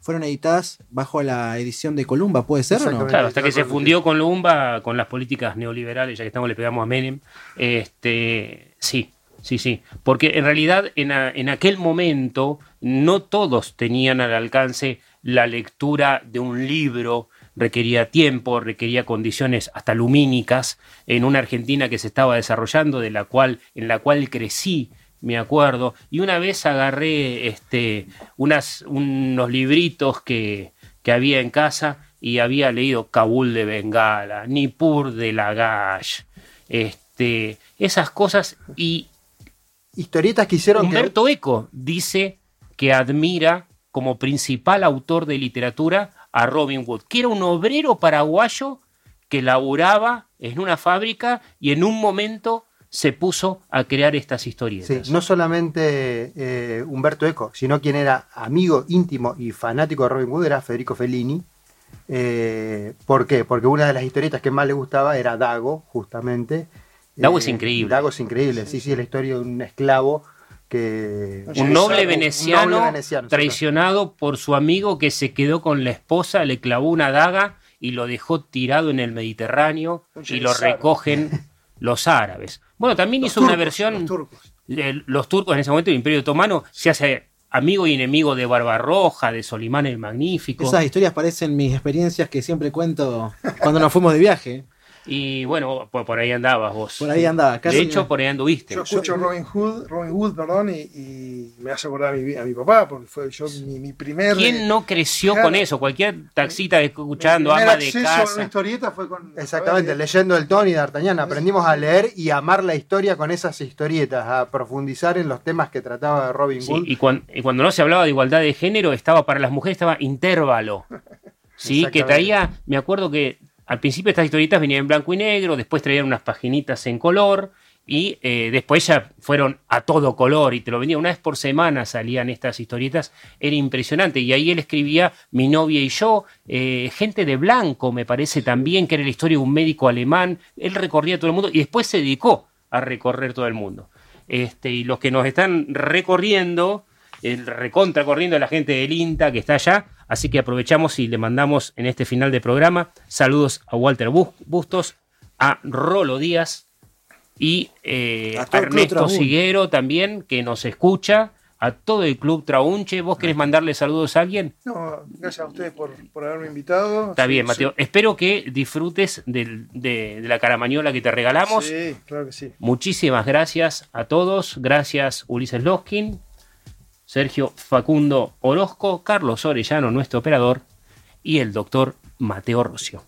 Speaker 4: fueron editadas bajo la edición de Columba, ¿puede ser o no?
Speaker 3: Claro, hasta que se fundió con Lumba, con las políticas neoliberales, ya que estamos le pegamos a Menem. Este, sí, sí, sí. Porque en realidad en, a- en aquel momento no todos tenían al alcance la lectura de un libro. Requería tiempo, requería condiciones hasta lumínicas en una Argentina que se estaba desarrollando, de la cual, en la cual crecí, me acuerdo. Y una vez agarré este, unas, unos libritos que, que había en casa y había leído Kabul de Bengala, Nippur de Lagash, este, esas cosas. Y
Speaker 5: Historietas que hicieron que-
Speaker 3: Humberto Eco dice que admira como principal autor de literatura a Robin Wood, que era un obrero paraguayo que laburaba en una fábrica y en un momento se puso a crear estas historietas.
Speaker 5: Sí, no solamente eh, Humberto Eco, sino quien era amigo íntimo y fanático de Robin Hood era Federico Fellini. Eh, ¿Por qué? Porque una de las historietas que más le gustaba era Dago, justamente.
Speaker 3: Dago
Speaker 5: Eh,
Speaker 3: es increíble.
Speaker 5: Dago es increíble, sí, sí, es la historia de un esclavo que...
Speaker 3: Un noble
Speaker 5: Un
Speaker 3: veneciano,
Speaker 5: noble veneciano, sí,
Speaker 3: traicionado por su amigo que se quedó con la esposa, le clavó una daga y lo dejó tirado en el Mediterráneo y lo recogen los árabes. Bueno, también hizo una versión.
Speaker 11: Los turcos.
Speaker 3: eh, los turcos en ese momento, el Imperio Otomano, se hace amigo y enemigo de Barbarroja, de Solimán el Magnífico.
Speaker 4: Esas historias parecen mis experiencias que siempre cuento cuando nos fuimos de viaje.
Speaker 3: Y bueno, por, por ahí andabas vos.
Speaker 4: Por ahí andaba, casi
Speaker 3: de hecho, por ahí anduviste.
Speaker 11: Yo escucho Robin Hood, Robin Hood, perdón, y, y me hace acordar a mi, a mi papá, porque fue yo mi, mi primer.
Speaker 3: ¿Quién no creció
Speaker 11: Claro.
Speaker 3: con eso? Cualquier taxista escuchando, ama de
Speaker 11: acceso a una
Speaker 3: casa.
Speaker 11: historieta fue con.
Speaker 5: Exactamente, leyendo el Tony D'Artagnan aprendimos a leer y amar la historia con esas historietas, a profundizar en los temas que trataba Robin
Speaker 3: Sí,
Speaker 5: Hood.
Speaker 3: y, cuan- y cuando no se hablaba de igualdad de género, estaba para las mujeres estaba intervalo. Sí, que traía, me acuerdo que al principio estas historietas venían en blanco y negro, después traían unas paginitas en color Y eh, después ya fueron a todo color y te lo venía una vez por semana salían estas historietas. Era impresionante. Y ahí él escribía Mi novia y yo, eh, Gente de Blanco, me parece también, que era la historia de un médico alemán. Él recorría todo el mundo y después se dedicó a recorrer todo el mundo. Este, y los que nos están recorriendo, el recontra corriendo la gente del INTA que está allá. Así que aprovechamos y le mandamos en este final de programa saludos a Walter Bustos, a Rolo Díaz y eh,
Speaker 4: A
Speaker 3: Ernesto. Siguero también, que nos escucha, a todo el Club Traunche. ¿Vos querés mandarle saludos a alguien?
Speaker 11: No, gracias a ustedes por, por haberme invitado.
Speaker 3: Está
Speaker 11: Sí,
Speaker 3: bien,
Speaker 11: sí.
Speaker 3: Mateo. Espero que disfrutes del- de, de la caramañola que te regalamos.
Speaker 11: Sí, claro que sí.
Speaker 3: Muchísimas gracias a todos. Gracias Ulises Loskin, Sergio Facundo Orozco, Carlos Orellano, nuestro operador, y el doctor Mateo Rocio.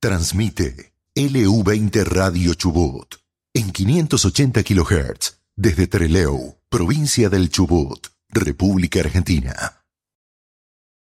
Speaker 18: Transmite LU20 Radio Chubut en 580 kHz desde Trelew, provincia del Chubut, República Argentina.